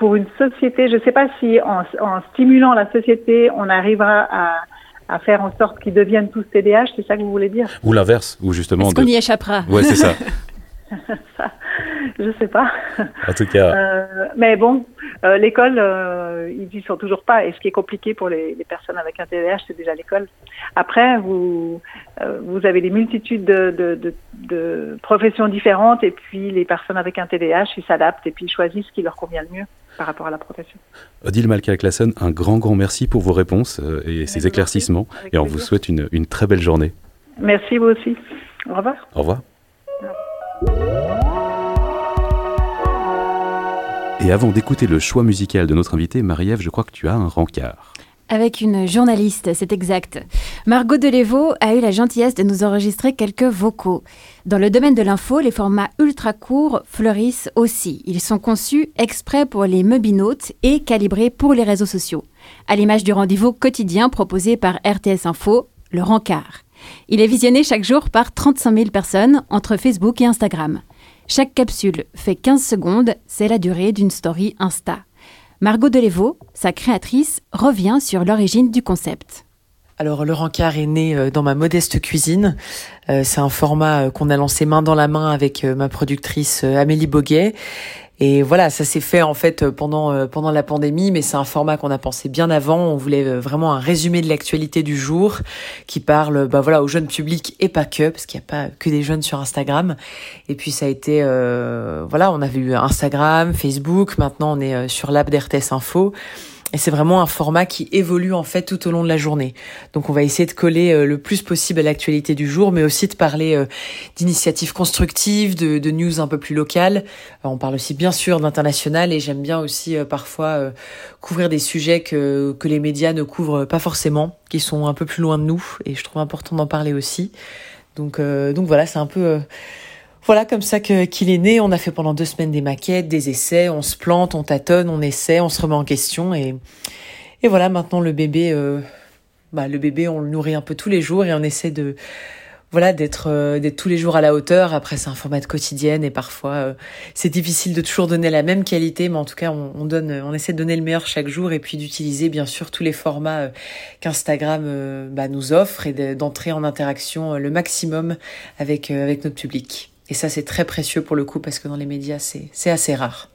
pour une société, je ne sais pas si en, en stimulant la société, on arrivera à, à faire en sorte qu'ils deviennent tous TDAH, c'est ça que vous voulez dire? Ou l'inverse, ou justement. Est-ce qu'on y échappera? [LAUGHS] Ouais, c'est ça. [LAUGHS] Ça, Je sais pas. En tout cas. Euh, mais bon, euh, l'école, euh, ils y sont toujours pas. Et ce qui est compliqué pour les, les personnes avec un TDAH, c'est déjà l'école. Après, vous, euh, vous avez des multitudes de, de, de, de professions différentes, et puis les personnes avec un TDAH, ils s'adaptent et puis ils choisissent ce qui leur convient le mieux par rapport à la profession. Odile Malka-Classen, un grand, grand merci pour vos réponses euh, et ces éclaircissements. Et on vous souhaite une, une très belle journée. Merci vous aussi. Au revoir. Au revoir. Et avant d'écouter le choix musical de notre invité, Marie-Ève, je crois que tu as un rencard. Avec une journaliste, c'est exact. Margot Delévaux a eu la gentillesse de nous enregistrer quelques vocaux. Dans le domaine de l'info, les formats ultra courts fleurissent aussi. Ils sont conçus exprès pour les mobinautes et calibrés pour les réseaux sociaux. À l'image du rendez-vous quotidien proposé par RTS Info, le rencard. Il est visionné chaque jour par 35 000 personnes entre Facebook et Instagram. Chaque capsule fait 15 secondes, c'est la durée d'une story Insta. Margot Delévaux, sa créatrice, revient sur l'origine du concept. Alors le rencard est né euh, dans ma modeste cuisine. Euh, c'est un format euh, qu'on a lancé main dans la main avec ma productrice Amélie Boguet. Et voilà, ça s'est fait en fait euh, pendant euh, pendant la pandémie, mais c'est un format qu'on a pensé bien avant. On voulait euh, vraiment un résumé de l'actualité du jour qui parle, bah voilà, au jeune public et pas que, parce qu'il n'y a pas que des jeunes sur Instagram. Et puis ça a été, euh, voilà, on avait eu Instagram, Facebook, maintenant on est sur l'app d'RTS Info. Et c'est vraiment un format qui évolue en fait tout au long de la journée. Donc on va essayer de coller euh, le plus possible à l'actualité du jour, mais aussi de parler euh, d'initiatives constructives, de, de news un peu plus locales. Euh, on parle aussi bien sûr d'international et j'aime bien aussi parfois couvrir des sujets que, que les médias ne couvrent pas forcément, qui sont un peu plus loin de nous et je trouve important d'en parler aussi. Donc, euh, donc voilà, c'est un peu... euh, voilà comme ça que qu'il est né. On a fait pendant deux semaines des maquettes, des essais. On se plante, on tâtonne, on essaie, on se remet en question et et voilà. Maintenant le bébé, euh, bah le bébé, on le nourrit un peu tous les jours et on essaie de voilà d'être euh, d'être tous les jours à la hauteur. Après c'est un format de quotidienne et parfois euh, c'est difficile de toujours donner la même qualité, mais en tout cas on, on donne, on essaie de donner le meilleur chaque jour et puis d'utiliser bien sûr tous les formats euh, qu'Instagram bah, nous offre et de- d'entrer en interaction le maximum avec avec notre public. Et ça, c'est très précieux pour le coup parce que dans les médias, c'est assez rare.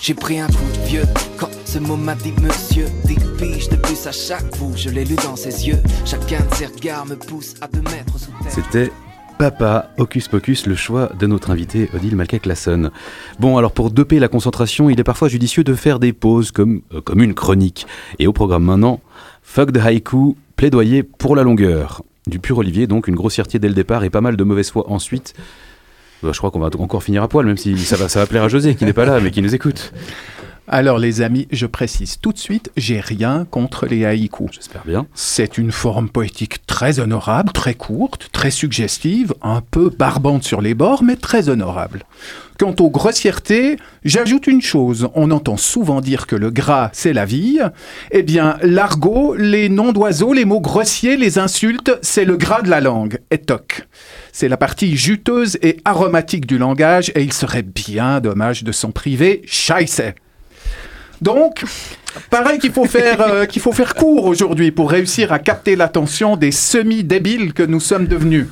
J'ai pris un coup de de de. C'était Papa, Hocus Pocus, le choix de notre invité Odile Malka-Classen. Bon, alors pour doper la concentration, il est parfois judicieux de faire des pauses comme, euh, comme une chronique. Et au programme maintenant, Fuck the Haïku, plaidoyer pour la longueur. Du pur Olivier, donc une grossièreté dès le départ et pas mal de mauvaise foi ensuite. Euh, Je crois qu'on va encore finir à poil, même si ça va, ça va plaire à José qui n'est pas là, mais qui nous écoute. Alors les amis, je précise tout de suite, j'ai rien contre les haïkus. J'espère bien. C'est une forme poétique très honorable, très courte, très suggestive, un peu barbante sur les bords, mais très honorable. Quant aux grossièretés, j'ajoute une chose. On entend souvent dire que le gras, c'est la vie. Eh bien, l'argot, les noms d'oiseaux, les mots grossiers, les insultes, c'est le gras de la langue. Et toc. C'est la partie juteuse et aromatique du langage et il serait bien dommage de s'en priver. Scheisse. Donc, pareil qu'il faut faire euh, qu'il faut faire court aujourd'hui pour réussir à capter l'attention des semi-débiles que nous sommes devenus.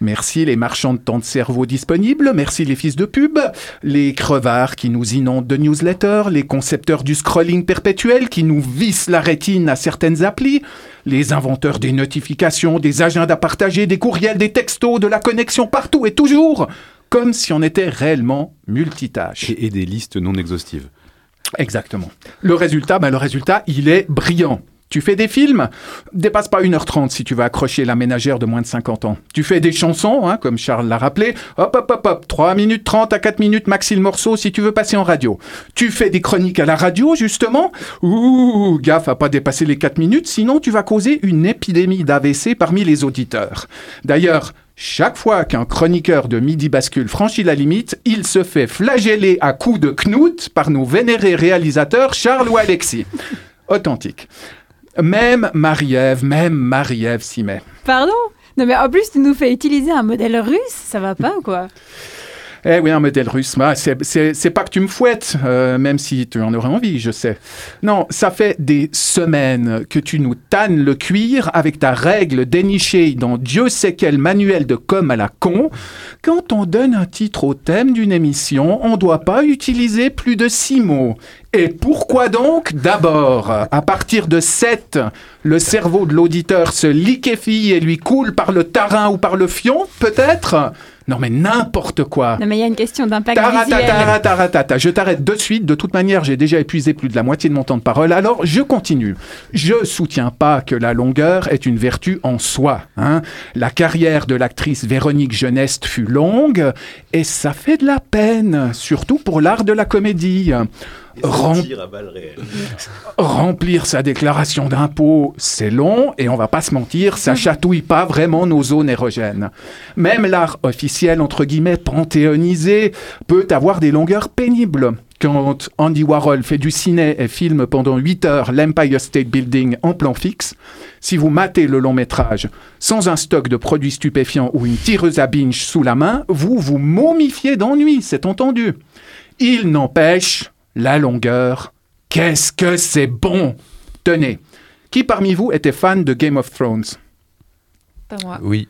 Merci les marchands de temps de cerveau disponibles, merci les fils de pub, les crevards qui nous inondent de newsletters, les concepteurs du scrolling perpétuel qui nous vissent la rétine à certaines applis, les inventeurs des notifications, des agendas partagés, des courriels, des textos, de la connexion partout et toujours, comme si on était réellement multitâche. Et, et des listes non exhaustives. Exactement. Le résultat, ben, le résultat, il est brillant. Tu fais des films, dépasse pas 1h30 si tu veux accrocher la ménagère de moins de 50 ans. Tu fais des chansons, hein, comme Charles l'a rappelé, hop hop hop hop, 3 minutes 30 à 4 minutes maxi le morceau si tu veux passer en radio. Tu fais des chroniques à la radio, justement, ouh, gaffe à pas dépasser les 4 minutes, sinon tu vas causer une épidémie d'AVC parmi les auditeurs. D'ailleurs, chaque fois qu'un chroniqueur de Midi Bascule franchit la limite, il se fait flageller à coups de knout par nos vénérés réalisateurs Charles ou Alexis. Authentique. Même Marie-Ève, même Marie-Ève s'y met. Pardon? Non mais en plus tu nous fais utiliser un modèle russe, ça va pas ou quoi? Eh oui, un modèle russe. C'est- pas que tu me fouettes, euh, même si tu en aurais envie, je sais. Non, ça fait des semaines que tu nous tannes le cuir avec ta règle dénichée dans Dieu sait quel manuel de com à la con. Quand on donne un titre au thème d'une émission, on doit pas utiliser plus de six mots. Et pourquoi donc? D'abord, à partir de 7, le cerveau de l'auditeur se liquéfie et lui coule par le tarin ou par le fion, peut-être? Non mais n'importe quoi Non mais il y a une question d'impact visuel. Je t'arrête de suite. De toute manière, j'ai déjà épuisé plus de la moitié de mon temps de parole. Alors, je continue. Je soutiens pas que la longueur est une vertu en soi. hein. La carrière de l'actrice Véronique Geneste fut longue et ça fait de la peine, surtout pour l'art de la comédie. Rem- [LAUGHS] Remplir sa déclaration d'impôt, c'est long et on va pas se mentir, ça chatouille pas vraiment nos zones érogènes. Même l'art officiel, entre guillemets, panthéonisé, peut avoir des longueurs pénibles. Quand Andy Warhol fait du ciné et filme pendant 8 heures l'Empire State Building en plan fixe, si vous matez le long métrage sans un stock de produits stupéfiants ou une tireuse à binge sous la main, vous vous momifiez d'ennui, c'est entendu. Il n'empêche, la longueur, qu'est-ce que c'est bon Tenez, qui parmi vous était fan de Game of Thrones? Pas moi. Oui.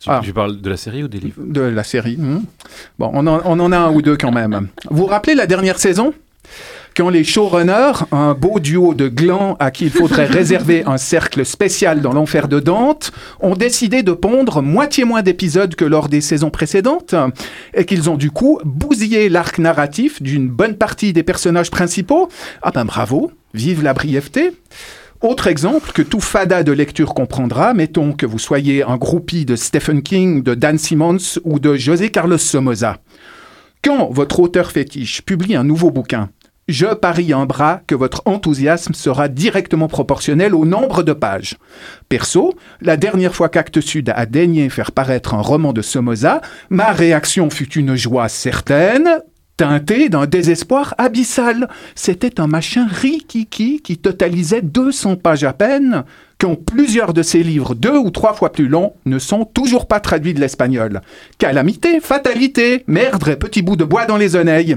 Tu, Ah. tu parles de la série ou des livres? De la série. hmm. Bon, on en, on en a un ou deux quand même. Vous vous rappelez la dernière saison? Quand les showrunners, un beau duo de glands à qui il faudrait réserver un cercle spécial dans l'enfer de Dante, ont décidé de pondre moitié moins d'épisodes que lors des saisons précédentes, et qu'ils ont du coup bousillé l'arc narratif d'une bonne partie des personnages principaux. Ah ben bravo, vive la brièveté. Autre exemple que tout fada de lecture comprendra, mettons que vous soyez un groupie de Stephen King, de Dan Simmons ou de José Carlos Somoza. Quand votre auteur fétiche publie un nouveau bouquin, je parie un bras que votre enthousiasme sera directement proportionnel au nombre de pages. Perso, la dernière fois qu'Actes Sud a daigné faire paraître un roman de Somoza, ma réaction fut une joie certaine, teintée d'un désespoir abyssal. C'était un machin rikiki qui totalisait 200 pages à peine, quand plusieurs de ces livres deux ou trois fois plus longs ne sont toujours pas traduits de l'espagnol. Calamité, fatalité, merdre et petit bout de bois dans les oreilles.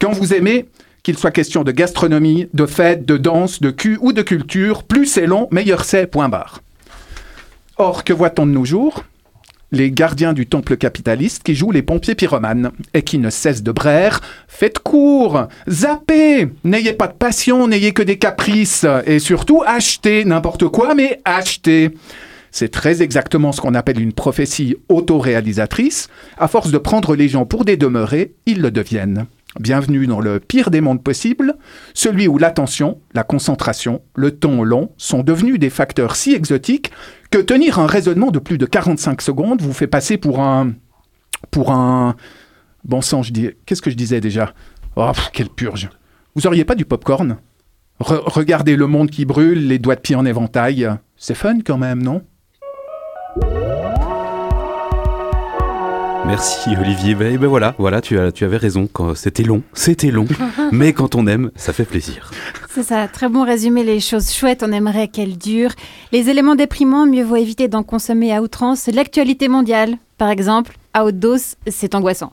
Quand vous aimez, qu'il soit question de gastronomie, de fête, de danse, de cul ou de culture, plus c'est long, meilleur c'est, point barre. Or, que voit-on de nos jours? Les gardiens du temple capitaliste qui jouent les pompiers pyromanes et qui ne cessent de braire Faites court, zappez, n'ayez pas de passion, n'ayez que des caprices et surtout achetez n'importe quoi, mais achetez. C'est très exactement ce qu'on appelle une prophétie autoréalisatrice. À force de prendre les gens pour des demeurés, ils le deviennent. Bienvenue dans le pire des mondes possibles, celui où l'attention, la concentration, le ton long sont devenus des facteurs si exotiques que tenir un raisonnement de plus de 45 secondes vous fait passer pour un... pour un... Bon sang, je dis... Qu'est-ce que je disais déjà? Oh, quelle purge. Vous auriez pas du popcorn? Re- Regardez le monde qui brûle, les doigts de pied en éventail. C'est fun quand même, non? Merci Olivier. Ben, ben voilà, voilà, tu, as, tu avais raison. C'était long, c'était long, [LAUGHS] mais quand on aime, ça fait plaisir. C'est ça, très bon résumé. Les choses chouettes, on aimerait qu'elles durent. Les éléments déprimants, mieux vaut éviter d'en consommer à outrance. L'actualité mondiale, par exemple, à haute dose, c'est angoissant.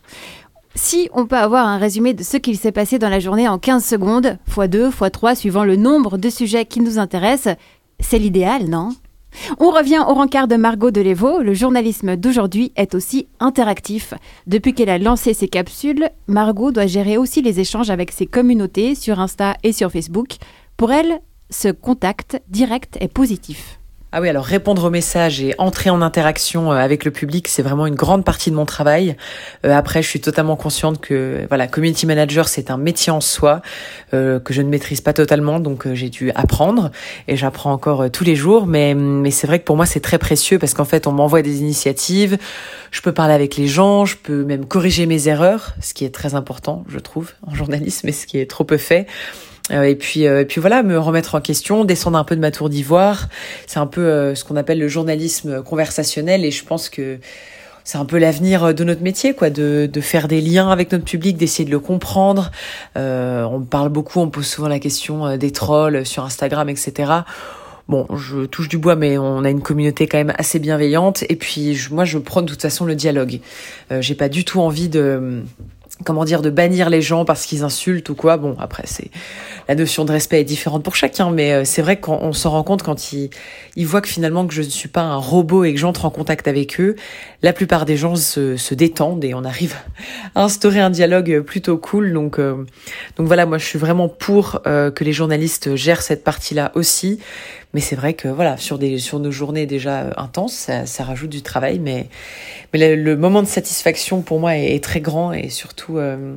Si on peut avoir un résumé de ce qu'il s'est passé dans la journée en 15 secondes, x 2, x 3, suivant le nombre de sujets qui nous intéressent, c'est l'idéal, non? On revient au rencard de Margot Delévaux. Le journalisme d'aujourd'hui est aussi interactif. Depuis qu'elle a lancé ses capsules, Margot doit gérer aussi les échanges avec ses communautés sur Insta et sur Facebook. Pour elle, ce contact direct est positif. Ah oui, alors répondre aux messages et entrer en interaction euh, avec le public, c'est vraiment une grande partie de mon travail. Euh, après, je suis totalement consciente que voilà, community manager, c'est un métier en soi euh, que je ne maîtrise pas totalement, donc euh, j'ai dû apprendre et j'apprends encore euh, tous les jours. Mais mais c'est vrai que pour moi, c'est très précieux parce qu'en fait, on m'envoie des initiatives, je peux parler avec les gens, je peux même corriger mes erreurs, ce qui est très important, je trouve, en journalisme, [LAUGHS] et ce qui est trop peu fait. Euh, et puis euh, et puis voilà me remettre en question descendre un peu de ma tour d'ivoire c'est un peu euh, ce qu'on appelle le journalisme conversationnel et je pense que c'est un peu l'avenir de notre métier, quoi, de, de faire des liens avec notre public, d'essayer de le comprendre. Euh, on parle beaucoup, on pose souvent la question des trolls sur Instagram, etc. Bon, je touche du bois, mais on a une communauté quand même assez bienveillante. Et puis, je, moi, je prône de toute façon le dialogue. Euh, J'ai pas du tout envie de comment dire de bannir les gens parce qu'ils insultent ou quoi. Bon après c'est la notion de respect est différente pour chacun mais euh, c'est vrai qu'on s'en rend compte quand ils ils voient que finalement que je ne suis pas un robot et que j'entre en contact avec eux. La plupart des gens se, se détendent et on arrive à instaurer un dialogue plutôt cool. Donc euh, donc voilà moi je suis vraiment pour euh, que les journalistes gèrent cette partie là aussi mais c'est vrai que voilà sur des sur nos journées déjà intenses ça, rajoute du travail mais mais le, moment de satisfaction pour moi est, très grand et surtout euh,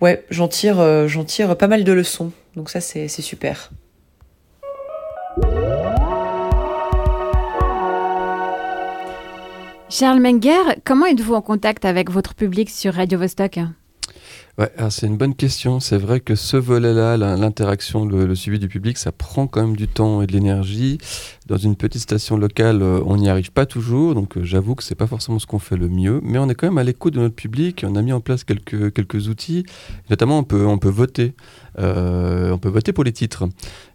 ouais j'en tire euh, j'en tire pas mal de leçons. Donc ça c'est c'est super. Charles Menger, comment êtes-vous en contact avec votre public sur Radio Vostok? Ouais, alors c'est une bonne question. C'est vrai que ce volet-là, l'interaction, le, le suivi du public, ça prend quand même du temps et de l'énergie. Dans une petite station locale, euh, on n'y arrive pas toujours, donc euh, j'avoue que c'est pas forcément ce qu'on fait le mieux, mais on est quand même à l'écoute de notre public. On a mis en place quelques quelques outils, notamment on peut on peut voter, Euh, on peut voter pour les titres,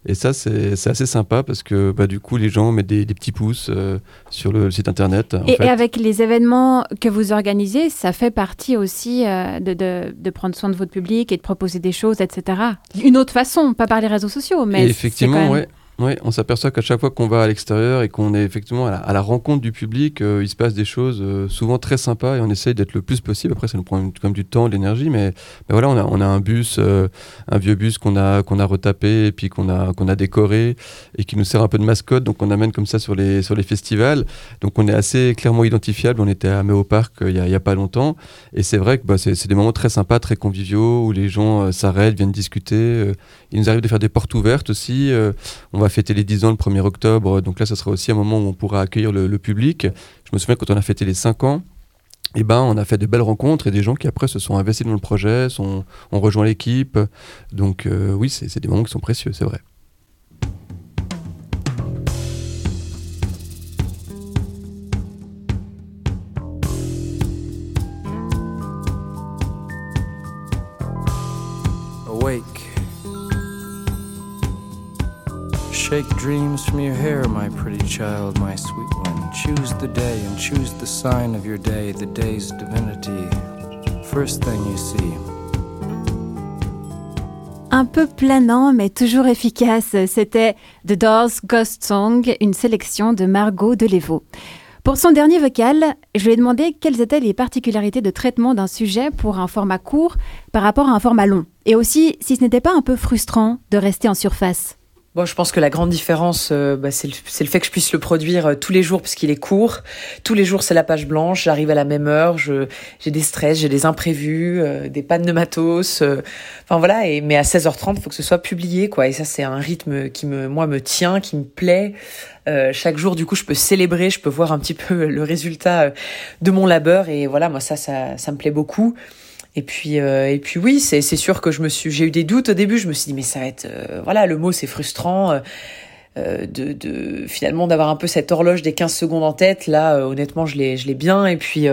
et ça c'est assez sympa parce que bah, du coup les gens mettent des, des petits pouces euh, sur le site internet. en Et, fait. et avec les événements que vous organisez, ça fait partie aussi euh, de, de- de prendre soin de votre public et de proposer des choses, etc. Une autre façon, pas par les réseaux sociaux, mais Et effectivement, même- ouais. Ouais, on s'aperçoit qu'à chaque fois qu'on va à l'extérieur et qu'on est effectivement à la, rencontre du public, euh, il se passe des choses euh, souvent très sympas et on essaye d'être le plus possible. Après, ça nous prend quand même du temps, de l'énergie, mais, voilà, on a, un bus, euh, un vieux bus qu'on a, a retapé et puis qu'on a, qu'on a décoré et qui nous sert un peu de mascotte. Donc, on amène comme ça sur les, sur les festivals. Donc, on est assez clairement identifiable. On était à Méo Park il y, a, pas longtemps et c'est vrai que bah, c'est des moments très sympas, très conviviaux où les gens s'arrêtent, viennent discuter. il nous arrive de faire des portes ouvertes aussi. Fêter les 10 ans le 1er octobre, donc là, ce sera aussi un moment où on pourra accueillir le, public. Je me souviens quand on a fêté les 5 ans, eh ben, on a fait de belles rencontres et des gens qui après se sont investis dans le projet, sont, ont rejoint l'équipe. Donc euh, oui, c'est des moments qui sont précieux, c'est vrai. Shake dreams from your hair, my pretty child, my sweet one. Choose the day and choose the sign of your day, the day's divinity. First thing you see. Un peu planant, mais toujours efficace. C'était The Doors Ghost Song, une sélection de Margot Delévaux. Pour son dernier vocal, je lui ai demandé quelles étaient les particularités de traitement d'un sujet pour un format court par rapport à un format long. Et aussi si ce n'était pas un peu frustrant de rester en surface. Bon, je pense que la grande différence, euh, bah, c'est le, le fait que je puisse le produire euh, tous les jours parce qu'il est court. Tous les jours, c'est la page blanche. J'arrive à la même heure. J'ai des stress, j'ai des imprévus, euh, des pannes de matos. euh, Enfin voilà. Et mais à 16h30, il faut que ce soit publié, quoi. Et ça, c'est un rythme qui me, moi, me tient, qui me plaît. Chaque jour, du coup, je peux célébrer, je peux voir un petit peu [LAUGHS] le résultat de mon labeur. Et voilà, moi, ça, ça, ça me plaît beaucoup. Et puis, euh, et puis oui, c'est sûr que je me suis, j'ai eu des doutes au début. Je me suis dit mais ça va être, euh, voilà, le mot c'est frustrant. euh, de, finalement d'avoir un peu cette horloge des 15 secondes en tête là honnêtement je l'ai je l'ai bien et puis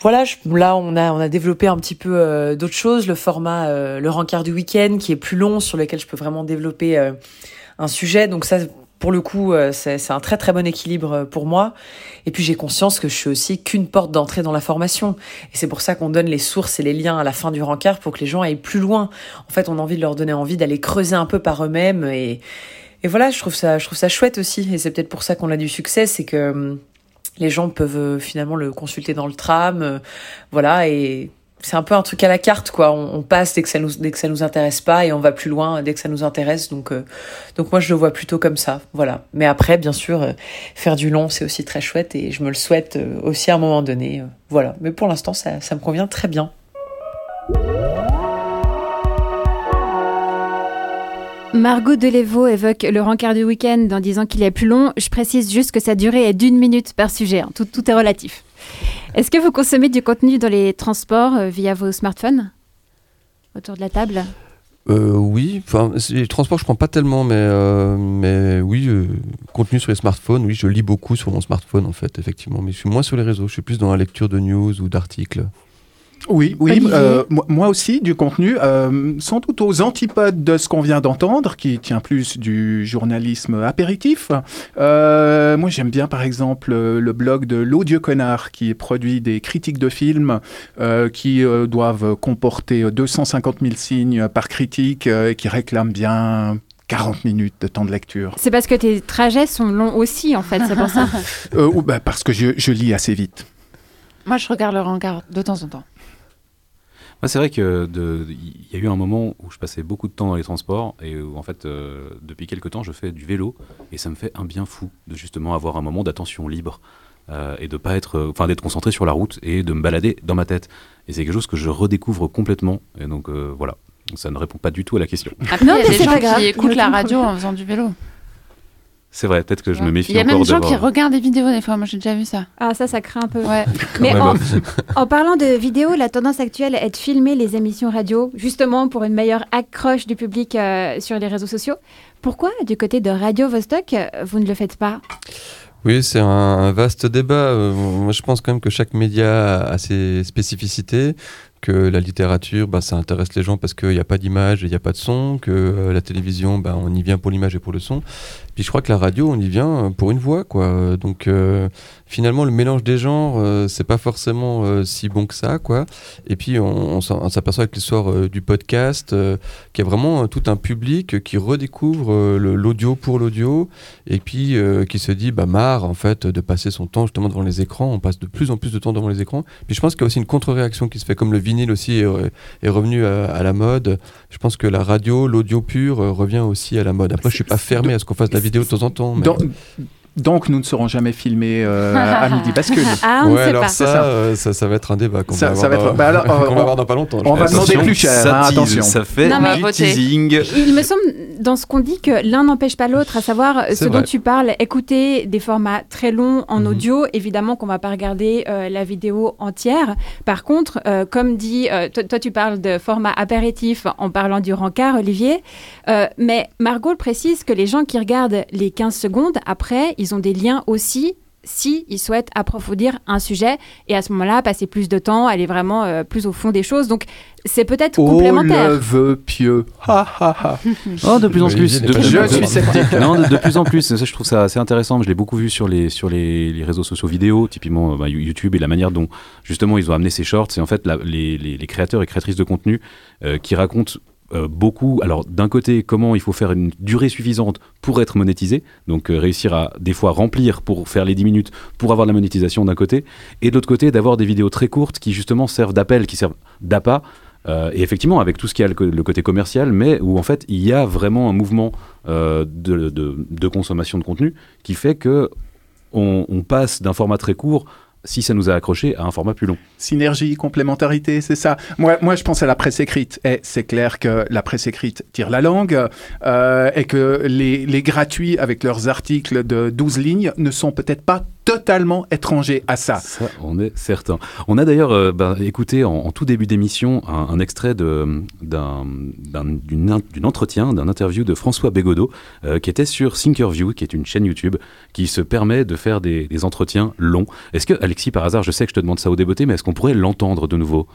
voilà là on a on a développé un petit peu d'autres choses le format le rencard du week-end qui est plus long sur lequel je peux vraiment développer un sujet donc ça pour le coup euh, c'est un très très bon équilibre euh, pour moi et puis j'ai conscience que je suis aussi qu'une porte d'entrée dans la formation et c'est pour ça qu'on donne les sources et les liens à la fin du rencard pour que les gens aillent plus loin en fait on a envie de leur donner envie d'aller creuser un peu par eux-mêmes et voilà, je trouve ça, je trouve ça chouette aussi. Et c'est peut-être pour ça qu'on a du succès, c'est que hum, les gens peuvent euh, finalement le consulter dans le tram, voilà. C'est un peu un truc à la carte, quoi. On, on passe dès que ça nous, dès que ça nous intéresse pas, et on va plus loin dès que ça nous intéresse. Donc, euh, donc moi, je le vois plutôt comme ça, voilà. Mais après, bien sûr, euh, faire du long, c'est aussi très chouette, et je me le souhaite euh, aussi à un moment donné, voilà. Mais pour l'instant, ça, ça me convient très bien. Margot Delévaux évoque le rencard du week-end en disant qu'il est plus long. Je précise juste que sa durée est d'une minute par sujet. hein. Tout, tout est relatif. Est-ce que vous consommez du contenu dans les transports euh, via vos smartphones Autour de la table? Euh, oui, enfin, les transports, je prends pas tellement, mais, euh, mais oui, contenu sur les smartphones, oui, je lis beaucoup sur mon smartphone, en fait, effectivement. Mais je suis moins sur les réseaux, je suis plus dans la lecture de news ou d'articles. Oui, oui, euh, moi, aussi, du contenu, euh, sans doute aux antipodes de ce qu'on vient d'entendre, qui tient plus du journalisme apéritif. Euh, moi, j'aime bien, par exemple, le blog de L'Odieux Connard, qui produit des critiques de films euh, qui euh, doivent comporter 250 000 signes par critique euh, et qui réclament bien 40 minutes de temps de lecture. C'est parce que tes trajets sont longs aussi, en fait, c'est pour ça. [LAUGHS] Euh, ou bah, parce que je, je lis assez vite. Moi, je regarde le rencard de temps en temps. Moi, c'est vrai que il y a eu un moment où je passais beaucoup de temps dans les transports et où en fait, euh, depuis quelques temps, je fais du vélo et ça me fait un bien fou de justement avoir un moment d'attention libre euh, et de pas être, euh, enfin, d'être concentré sur la route et de me balader dans ma tête. Et c'est quelque chose que je redécouvre complètement. Et donc euh, voilà, ça ne répond pas du tout à la question. Après, Non, il y mais a des c'est gens pas grave. qui écoutent la radio en faisant du vélo. C'est vrai, peut-être que je me méfie Il y a encore même des gens qui regardent des vidéos des fois. Moi, j'ai déjà vu ça. Ah, ça, ça craint un peu. Ouais. [LAUGHS] Mais même. en, [LAUGHS] en parlant de vidéo, la tendance actuelle est de filmer les émissions radio, justement pour une meilleure accroche du public euh, sur les réseaux sociaux. Pourquoi, du côté de Radio Vostok, euh, vous ne le faites pas? Oui, c'est un, un vaste débat. Euh, moi, je pense quand même que chaque média a ses spécificités, que la littérature, bah, ça intéresse les gens parce qu'il n'y a pas d'image et il n'y a pas de son, que euh, la télévision, bah, on y vient pour l'image et pour le son. Puis je crois que la radio, on y vient euh, pour une voix, quoi. Donc euh, finalement, le mélange des genres, euh, c'est pas forcément si bon que ça, quoi. Et puis on, on s'aperçoit avec l'histoire du podcast qu'il y a vraiment tout un public qui redécouvre l'audio pour l'audio et puis qui se dit bah marre en fait de passer son temps justement devant les écrans. On passe de plus en plus de temps devant les écrans. Puis je pense qu'il y a aussi une contre-réaction qui se fait comme le vinyle aussi est, est revenu à, à la mode. Je pense que la radio, l'audio pur euh, revient aussi à la mode. Après, je suis pas fermé à ce qu'on fasse de la vidéo de temps en temps. mais- donc, nous ne serons jamais filmés euh, à Midi Bascule. [LAUGHS] Ah, on ne ouais, sait alors pas. ça, C'est ça. euh, ça, ça va être un débat qu'on Ça- va, avoir va être- dans- bah alors, [LAUGHS] euh, qu'on va on- avoir dans pas longtemps. on va demander plus cher, ça hein, tease, attention. Ça fait Non, mais du voter. teasing. Il me semble, dans ce qu'on dit, que l'un n'empêche pas l'autre, à savoir euh, ce vrai. dont tu parles, écouter des formats très longs en Mhm. audio. Évidemment qu'on va pas regarder euh, la vidéo entière. Par contre, euh, comme dit, euh, toi, toi, tu parles de format apéritif en parlant du rencard, Olivier. Euh, mais Margot précise que les gens qui regardent les 15 secondes, après, ils ont des liens aussi si ils souhaitent approfondir un sujet et à ce moment-là passer plus de temps, aller vraiment euh, plus au fond des choses. Donc c'est peut-être Oh complémentaire. le vœu pieux. Ha, ha, ha. [LAUGHS] Oh, de plus en plus. De Je suis sceptique. non, de, de plus en plus. Ça, je trouve ça assez intéressant. Je l'ai beaucoup vu sur les, sur les, les réseaux sociaux vidéo, typiquement euh, bah, YouTube, et la manière dont justement ils ont amené ces shorts. C'est en fait la- les, les- les créateurs et créatrices de contenu euh, qui racontent euh, beaucoup. Alors, d'un côté, comment il faut faire une durée suffisante pour être monétisé, donc euh, réussir à des fois remplir pour faire les 10 minutes pour avoir de la monétisation d'un côté, et d'autre côté, d'avoir des vidéos très courtes qui justement servent d'appel, qui servent d'appât. Euh, et effectivement, avec tout ce qui a le, côté commercial, mais où en fait il y a vraiment un mouvement de, de- de consommation de contenu qui fait que on, on passe d'un format très court, si ça nous a accroché, à un format plus long. Synergie, complémentarité, c'est ça. Moi, moi, je pense à la presse écrite. Et c'est clair que la presse écrite tire la langue euh, et que les, les gratuits avec leurs articles de 12 lignes ne sont peut-être pas totalement étranger à ça. Ça, on est certain. On a d'ailleurs euh, bah, écouté en, tout début d'émission un, un extrait d'une in- d'une entretien, d'un interview de François Bégodeau, euh, qui était sur Thinkerview, qui est une chaîne YouTube qui se permet de faire des, des entretiens longs. Est-ce que, Alexis, par hasard, je sais que je te demande ça au débeauté, mais est-ce qu'on pourrait l'entendre de nouveau?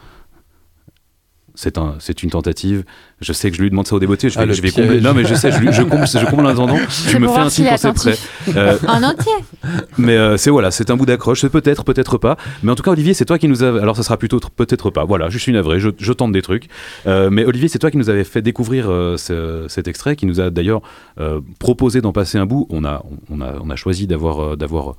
C'est un, c'est une tentative. Je sais que je lui demande ça au débeauté. Je vais, Ah, je vais combler. Non, mais je sais, je, je comble, je comble en attendant. C'est Tu me fais un signe quand c'est prêt. Euh, En entier mais euh, c'est voilà, c'est un bout d'accroche, c'est peut-être, peut-être pas. Mais en tout cas, Olivier, c'est toi qui nous a. Alors, ça sera plutôt tr- peut-être pas. Voilà, je suis navré, je, je tente des trucs. Euh, mais Olivier, c'est toi qui nous avait fait découvrir euh, ce- cet extrait, qui nous a d'ailleurs euh, proposé d'en passer un bout. On a, on a, on a choisi d'avoir, euh, d'avoir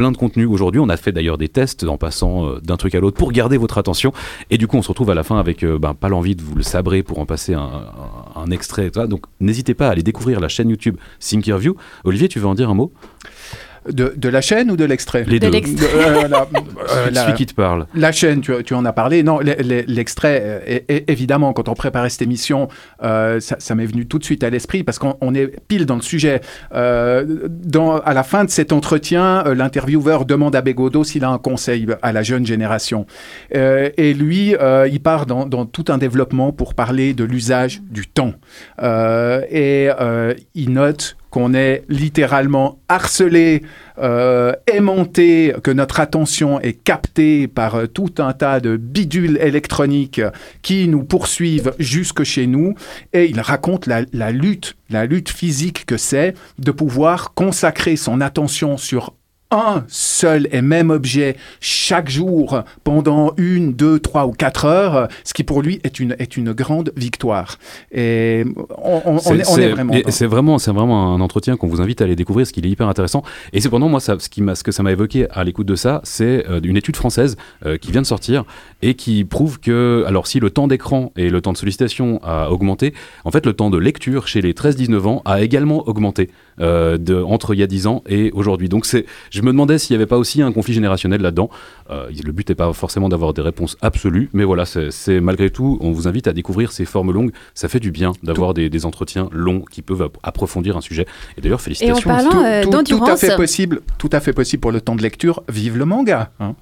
plein de contenu aujourd'hui. On a fait d'ailleurs des tests en passant euh, d'un truc à l'autre pour garder votre attention. Et du coup, on se retrouve à la fin avec euh, ben, pas l'envie de vous le sabrer pour en passer un, un- un extrait. Donc, n'hésitez pas à aller découvrir la chaîne YouTube Thinkerview. Olivier, tu veux en dire un mot? De, de la chaîne ou de l'extrait Les De deux. l'extrait. Euh, la- [LAUGHS] euh, la- Celui qui te parle. La chaîne, tu, tu en as parlé. Non, le- le- l'extrait, euh, évidemment, quand on préparait cette émission, euh, ça, ça m'est venu tout de suite à l'esprit parce qu'on on est pile dans le sujet. Euh, dans, à la fin de cet entretien, euh, l'intervieweur demande à Bégodeau s'il a un conseil à la jeune génération. Euh, et lui, euh, il part dans, dans tout un développement pour parler de l'usage du temps. Euh, et euh, il note qu'on est littéralement harcelé, euh, aimanté, que notre attention est captée par euh, tout un tas de bidules électroniques qui nous poursuivent jusque chez nous. Et il raconte la, la lutte, la lutte physique que c'est de pouvoir consacrer son attention sur un seul et même objet chaque jour pendant une, deux, trois ou quatre heures, ce qui pour lui est une, est une grande victoire. Et on, on- est, on est c'est- vraiment... C'est vraiment, c'est vraiment un entretien qu'on vous invite à aller découvrir, ce qu'il est hyper intéressant. Et cependant, moi, ça, ce, qui ce que ça m'a évoqué à l'écoute de ça, c'est euh, une étude française euh, qui vient de sortir et qui prouve que, alors si le temps d'écran et le temps de sollicitation a augmenté, en fait, le temps de lecture chez les 13-19 ans a également augmenté euh, de, entre il y a 10 ans et aujourd'hui. Donc, c'est, je me demandais s'il n'y avait pas aussi un conflit générationnel là-dedans. Euh, le but n'est pas forcément d'avoir des réponses absolues, mais voilà, c'est, malgré tout, on vous invite à découvrir ces formes longues. Ça fait du bien d'avoir des, des entretiens longs qui peuvent ap- approfondir un sujet. Et d'ailleurs, félicitations. parlant, tout, euh, tout- tout à d'endurance- fait possible, tout à fait possible pour le temps de lecture. Vive le manga. hein.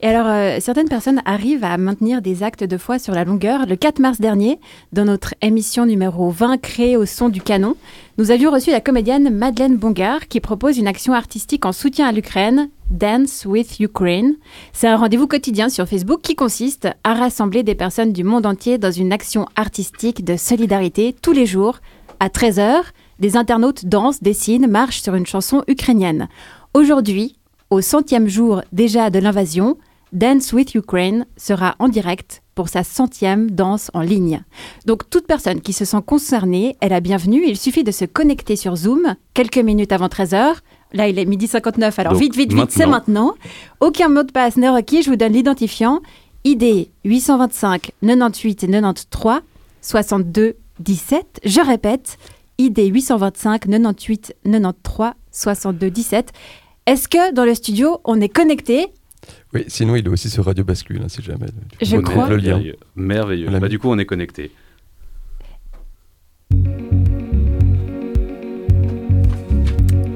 Et alors, euh, certaines personnes arrivent à maintenir des actes de foi sur la longueur. Le 4 mars dernier, dans notre émission numéro 20 créée au son du canon, nous avions reçu la comédienne Madeleine Bongard qui propose une action artistique en soutien à l'Ukraine, Dance with Ukraine. C'est un rendez-vous quotidien sur Facebook qui consiste à rassembler des personnes du monde entier dans une action artistique de solidarité tous les jours. À 13h, des internautes dansent, dessinent, marchent sur une chanson ukrainienne. Aujourd'hui, au centième jour déjà de l'invasion, Dance with Ukraine sera en direct pour sa centième danse en ligne. Donc toute personne qui se sent concernée est la bienvenue. Il suffit de se connecter sur Zoom quelques minutes avant 13h. Là, il est midi 59, alors Donc, vite, vite, vite, c'est maintenant. Aucun mot de passe n'est requis, je vous donne l'identifiant. ID 825 98 93 62 17. Je répète, ID 825 98 93 62 17. Est-ce que dans le studio, on est connecté? Oui, sinon il est aussi sur Radio Bascule, hein, si jamais. Je crois. Le lien. Merveilleux. Bah, du coup, on est connecté.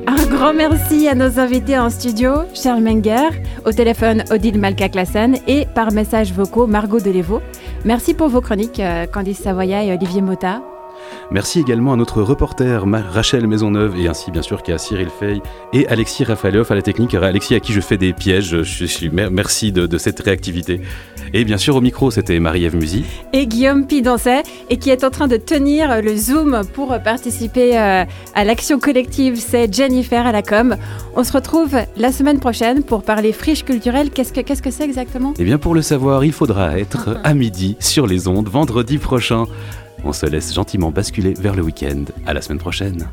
Un grand merci à nos invités en studio, Charles Menger, au téléphone Odile Malka-Classen et par messages vocaux Margot Delévaux. Merci pour vos chroniques, euh, Candice Savoya et Olivier Mota. Merci également à notre reporter Rachel Maisonneuve et ainsi bien sûr qu'à Cyril Fay et Alexis Rafaleoff à la technique. Alexis à qui je fais des pièges. Je suis mer- merci de, de cette réactivité. Et bien sûr au micro c'était Marie-Ève Musy. Et Guillaume Pidancet, et qui est en train de tenir le Zoom pour participer euh, à l'action collective, c'est Jennifer à la com. On se retrouve la semaine prochaine pour parler friche culturelle. Qu'est-ce que qu'est-ce que c'est exactement? Et bien pour le savoir il faudra être à midi sur les ondes vendredi prochain. On se laisse gentiment basculer vers le week-end. À la semaine prochaine.